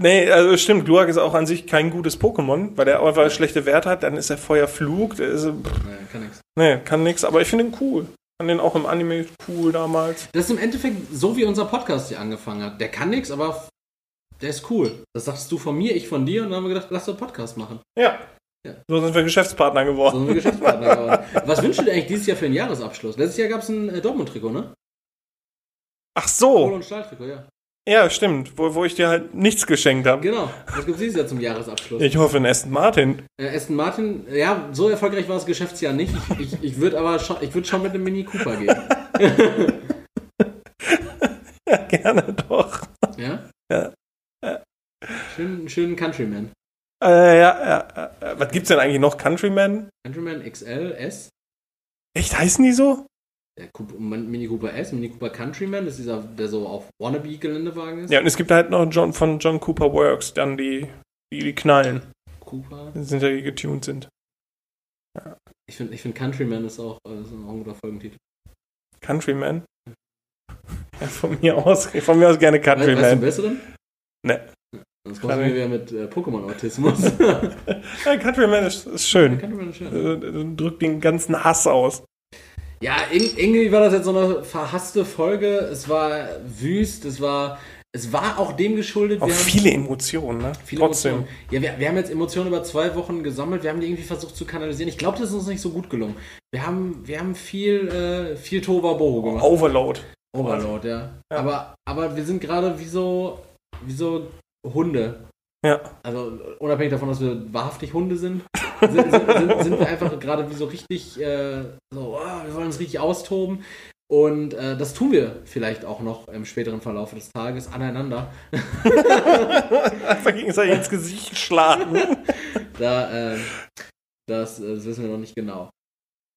Nee, also stimmt, Glurak ist auch an sich kein gutes Pokémon, weil der einfach schlechte Werte hat. Dann ist der Feuerflug. Der ist, pff, Naja, kann nix. nee, kann nix. Aber ich finde ihn cool. Fand den auch im Anime cool damals. Das ist im Endeffekt so, wie unser Podcast hier angefangen hat. Der kann nichts, aber der ist cool. Das sagst du von mir, ich von dir und dann haben wir gedacht, lass doch Podcast machen. Ja. Ja. So sind wir Geschäftspartner So geworden. sind wir Geschäftspartner geworden. Was wünschst du dir eigentlich dieses Jahr für den Jahresabschluss? Letztes Jahr gab es ein äh, Dortmund-Trikot, ne? Ach Kohl- so. und Stahl-Trikot, ja. Ja, stimmt. Wo, wo ich dir halt nichts geschenkt habe. Genau. Was gibt es dieses Jahr zum Jahresabschluss? Ich hoffe in Aston Martin. Äh, Aston Martin, ja, so erfolgreich war das Geschäftsjahr nicht. Ich, ich, ich würde aber schon, ich würde schon mit einem Mini Cooper gehen. Ja, gerne doch. Ja? Ja. Schön, einen schönen Countryman. Äh, ja, ja, was gibt's denn eigentlich noch? Countryman? Countryman XL, S. Echt, heißen die so? Der Mini Cooper S, Mini Cooper Countryman, das ist dieser, der so auf Wannabe-Geländewagen ist. Ja, und es gibt halt noch John, von John Cooper Works, dann die, die, die knallen. Cooper. Das sind ja die getuned sind. Ich finde, ich find Countryman ist auch, äh, ist auch ein guter Folgentitel. Countryman? Ja, von mir aus, von mir aus gerne Weißt, weißt du einen Countryman. besseren? Ne. Sonst kommst du mir wieder mit äh, Pokémon-Autismus. Ja, Countryman ist, ist schön. Countryman ist schön. Äh, Drückt den ganzen Hass aus. Ja, ir- irgendwie war das jetzt so eine verhasste Folge. Es war wüst, es war, es war auch dem geschuldet. Auch wir haben viele Emotionen, ne? viele Trotzdem. Emotionen. Ja, wir, wir haben jetzt Emotionen über zwei Wochen gesammelt. Wir haben die irgendwie versucht zu kanalisieren. Ich glaube, das ist uns nicht so gut gelungen. Wir haben, wir haben viel, äh, viel Tohuwabohu gemacht. Overload. Overload, ja. Ja. Aber, aber wir sind gerade wie so, wie so Hunde. Ja. Also unabhängig davon, dass wir wahrhaftig Hunde sind, sind, sind, sind, sind wir einfach gerade wie so richtig, äh, so, oh, wir wollen uns richtig austoben. Und äh, das tun wir vielleicht auch noch im späteren Verlauf des Tages aneinander. Einfach gegenseitig ins Gesicht schlagen. Da, äh, das, das wissen wir noch nicht genau.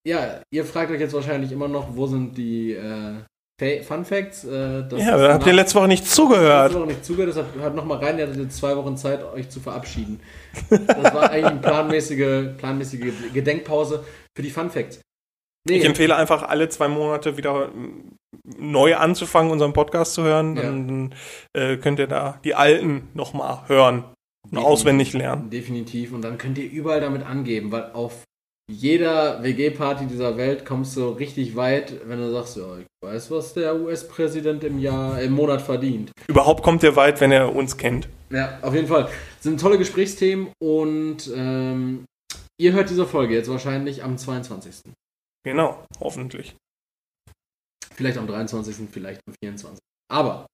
Ja, ihr fragt euch jetzt wahrscheinlich immer noch, wo sind die äh, Fun Facts? Äh, das Ja, ist da habt ihr letzte Woche nicht Letzte zugehört. Woche nicht zugehört, deshalb hört nochmal rein, ihr hattet jetzt zwei Wochen Zeit, euch zu verabschieden. Das war eigentlich eine planmäßige, planmäßige Gedenkpause für die Fun Facts. Nee, Ich empfehle einfach alle zwei Monate wieder mm, neu anzufangen, unseren Podcast zu hören. Ja. Dann äh, könnt ihr da die alten nochmal hören und Definitiv. auswendig lernen. definitiv. Und dann könnt ihr überall damit angeben, weil auf jeder WG-Party dieser Welt kommst du richtig weit, wenn du sagst, ja, ich weiß, was der US-Präsident im Jahr, im Monat verdient. Überhaupt kommt ihr weit, wenn ihr uns kennt. Ja, auf jeden Fall. Sind tolle Gesprächsthemen und ähm, ihr hört diese Folge jetzt wahrscheinlich am 22. Genau, hoffentlich. Vielleicht am 23., vielleicht am 24. Aber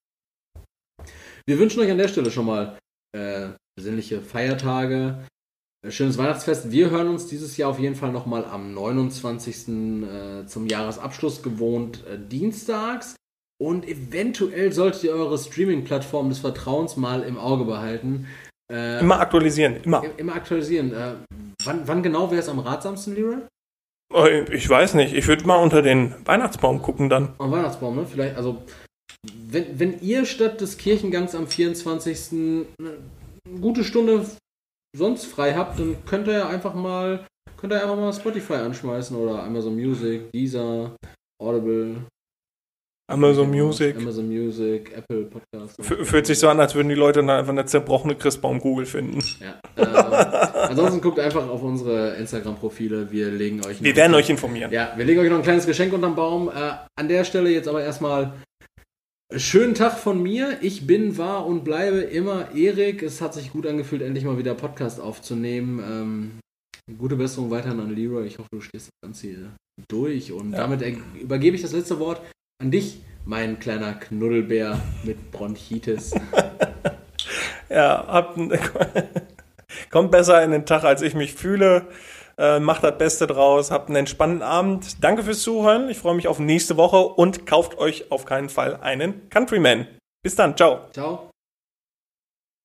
wir wünschen euch an der Stelle schon mal äh, besinnliche Feiertage, schönes Weihnachtsfest. Wir hören uns dieses Jahr auf jeden Fall nochmal am 29. Äh, zum Jahresabschluss gewohnt äh, dienstags. Und eventuell solltet ihr eure Streaming-Plattform des Vertrauens mal im Auge behalten. Äh, Immer aktualisieren, immer. immer aktualisieren. Wann, wann genau wäre es am ratsamsten, Leroy? Ich weiß nicht, ich würde mal unter den Weihnachtsbaum gucken dann. Am Weihnachtsbaum, ne? Vielleicht, also, wenn, wenn ihr statt des Kirchengangs am 24. eine gute Stunde sonst frei habt, dann könnt ihr ja einfach mal, könnt ihr einfach mal Spotify anschmeißen oder Amazon Music, Deezer, Audible. Amazon Music. Amazon Music, Apple Podcasts. F fühlt sich so an, als würden die Leute dann einfach eine zerbrochene Christbaum Google finden. Ja. Äh, ansonsten guckt einfach auf unsere Instagram-Profile. Wir legen euch. Wir werden euch informieren. Ja, wir legen euch noch ein kleines Geschenk unterm Baum. Äh, an der Stelle jetzt aber erstmal schönen Tag von mir. Ich bin, war und bleibe immer Erik. Es hat sich gut angefühlt, endlich mal wieder Podcast aufzunehmen. Ähm, gute Besserung weiterhin an Leroy. Ich hoffe, du stehst das Ganze hier durch. Und Ja. damit er- übergebe ich das letzte Wort an dich, mein kleiner Knuddelbär mit Bronchitis. Ja, habt, kommt besser in den Tag, als ich mich fühle. Äh, macht das Beste draus. Habt einen entspannten Abend. Danke fürs Zuhören. Ich freue mich auf nächste Woche und kauft euch auf keinen Fall einen Countryman. Bis dann. Ciao. Ciao.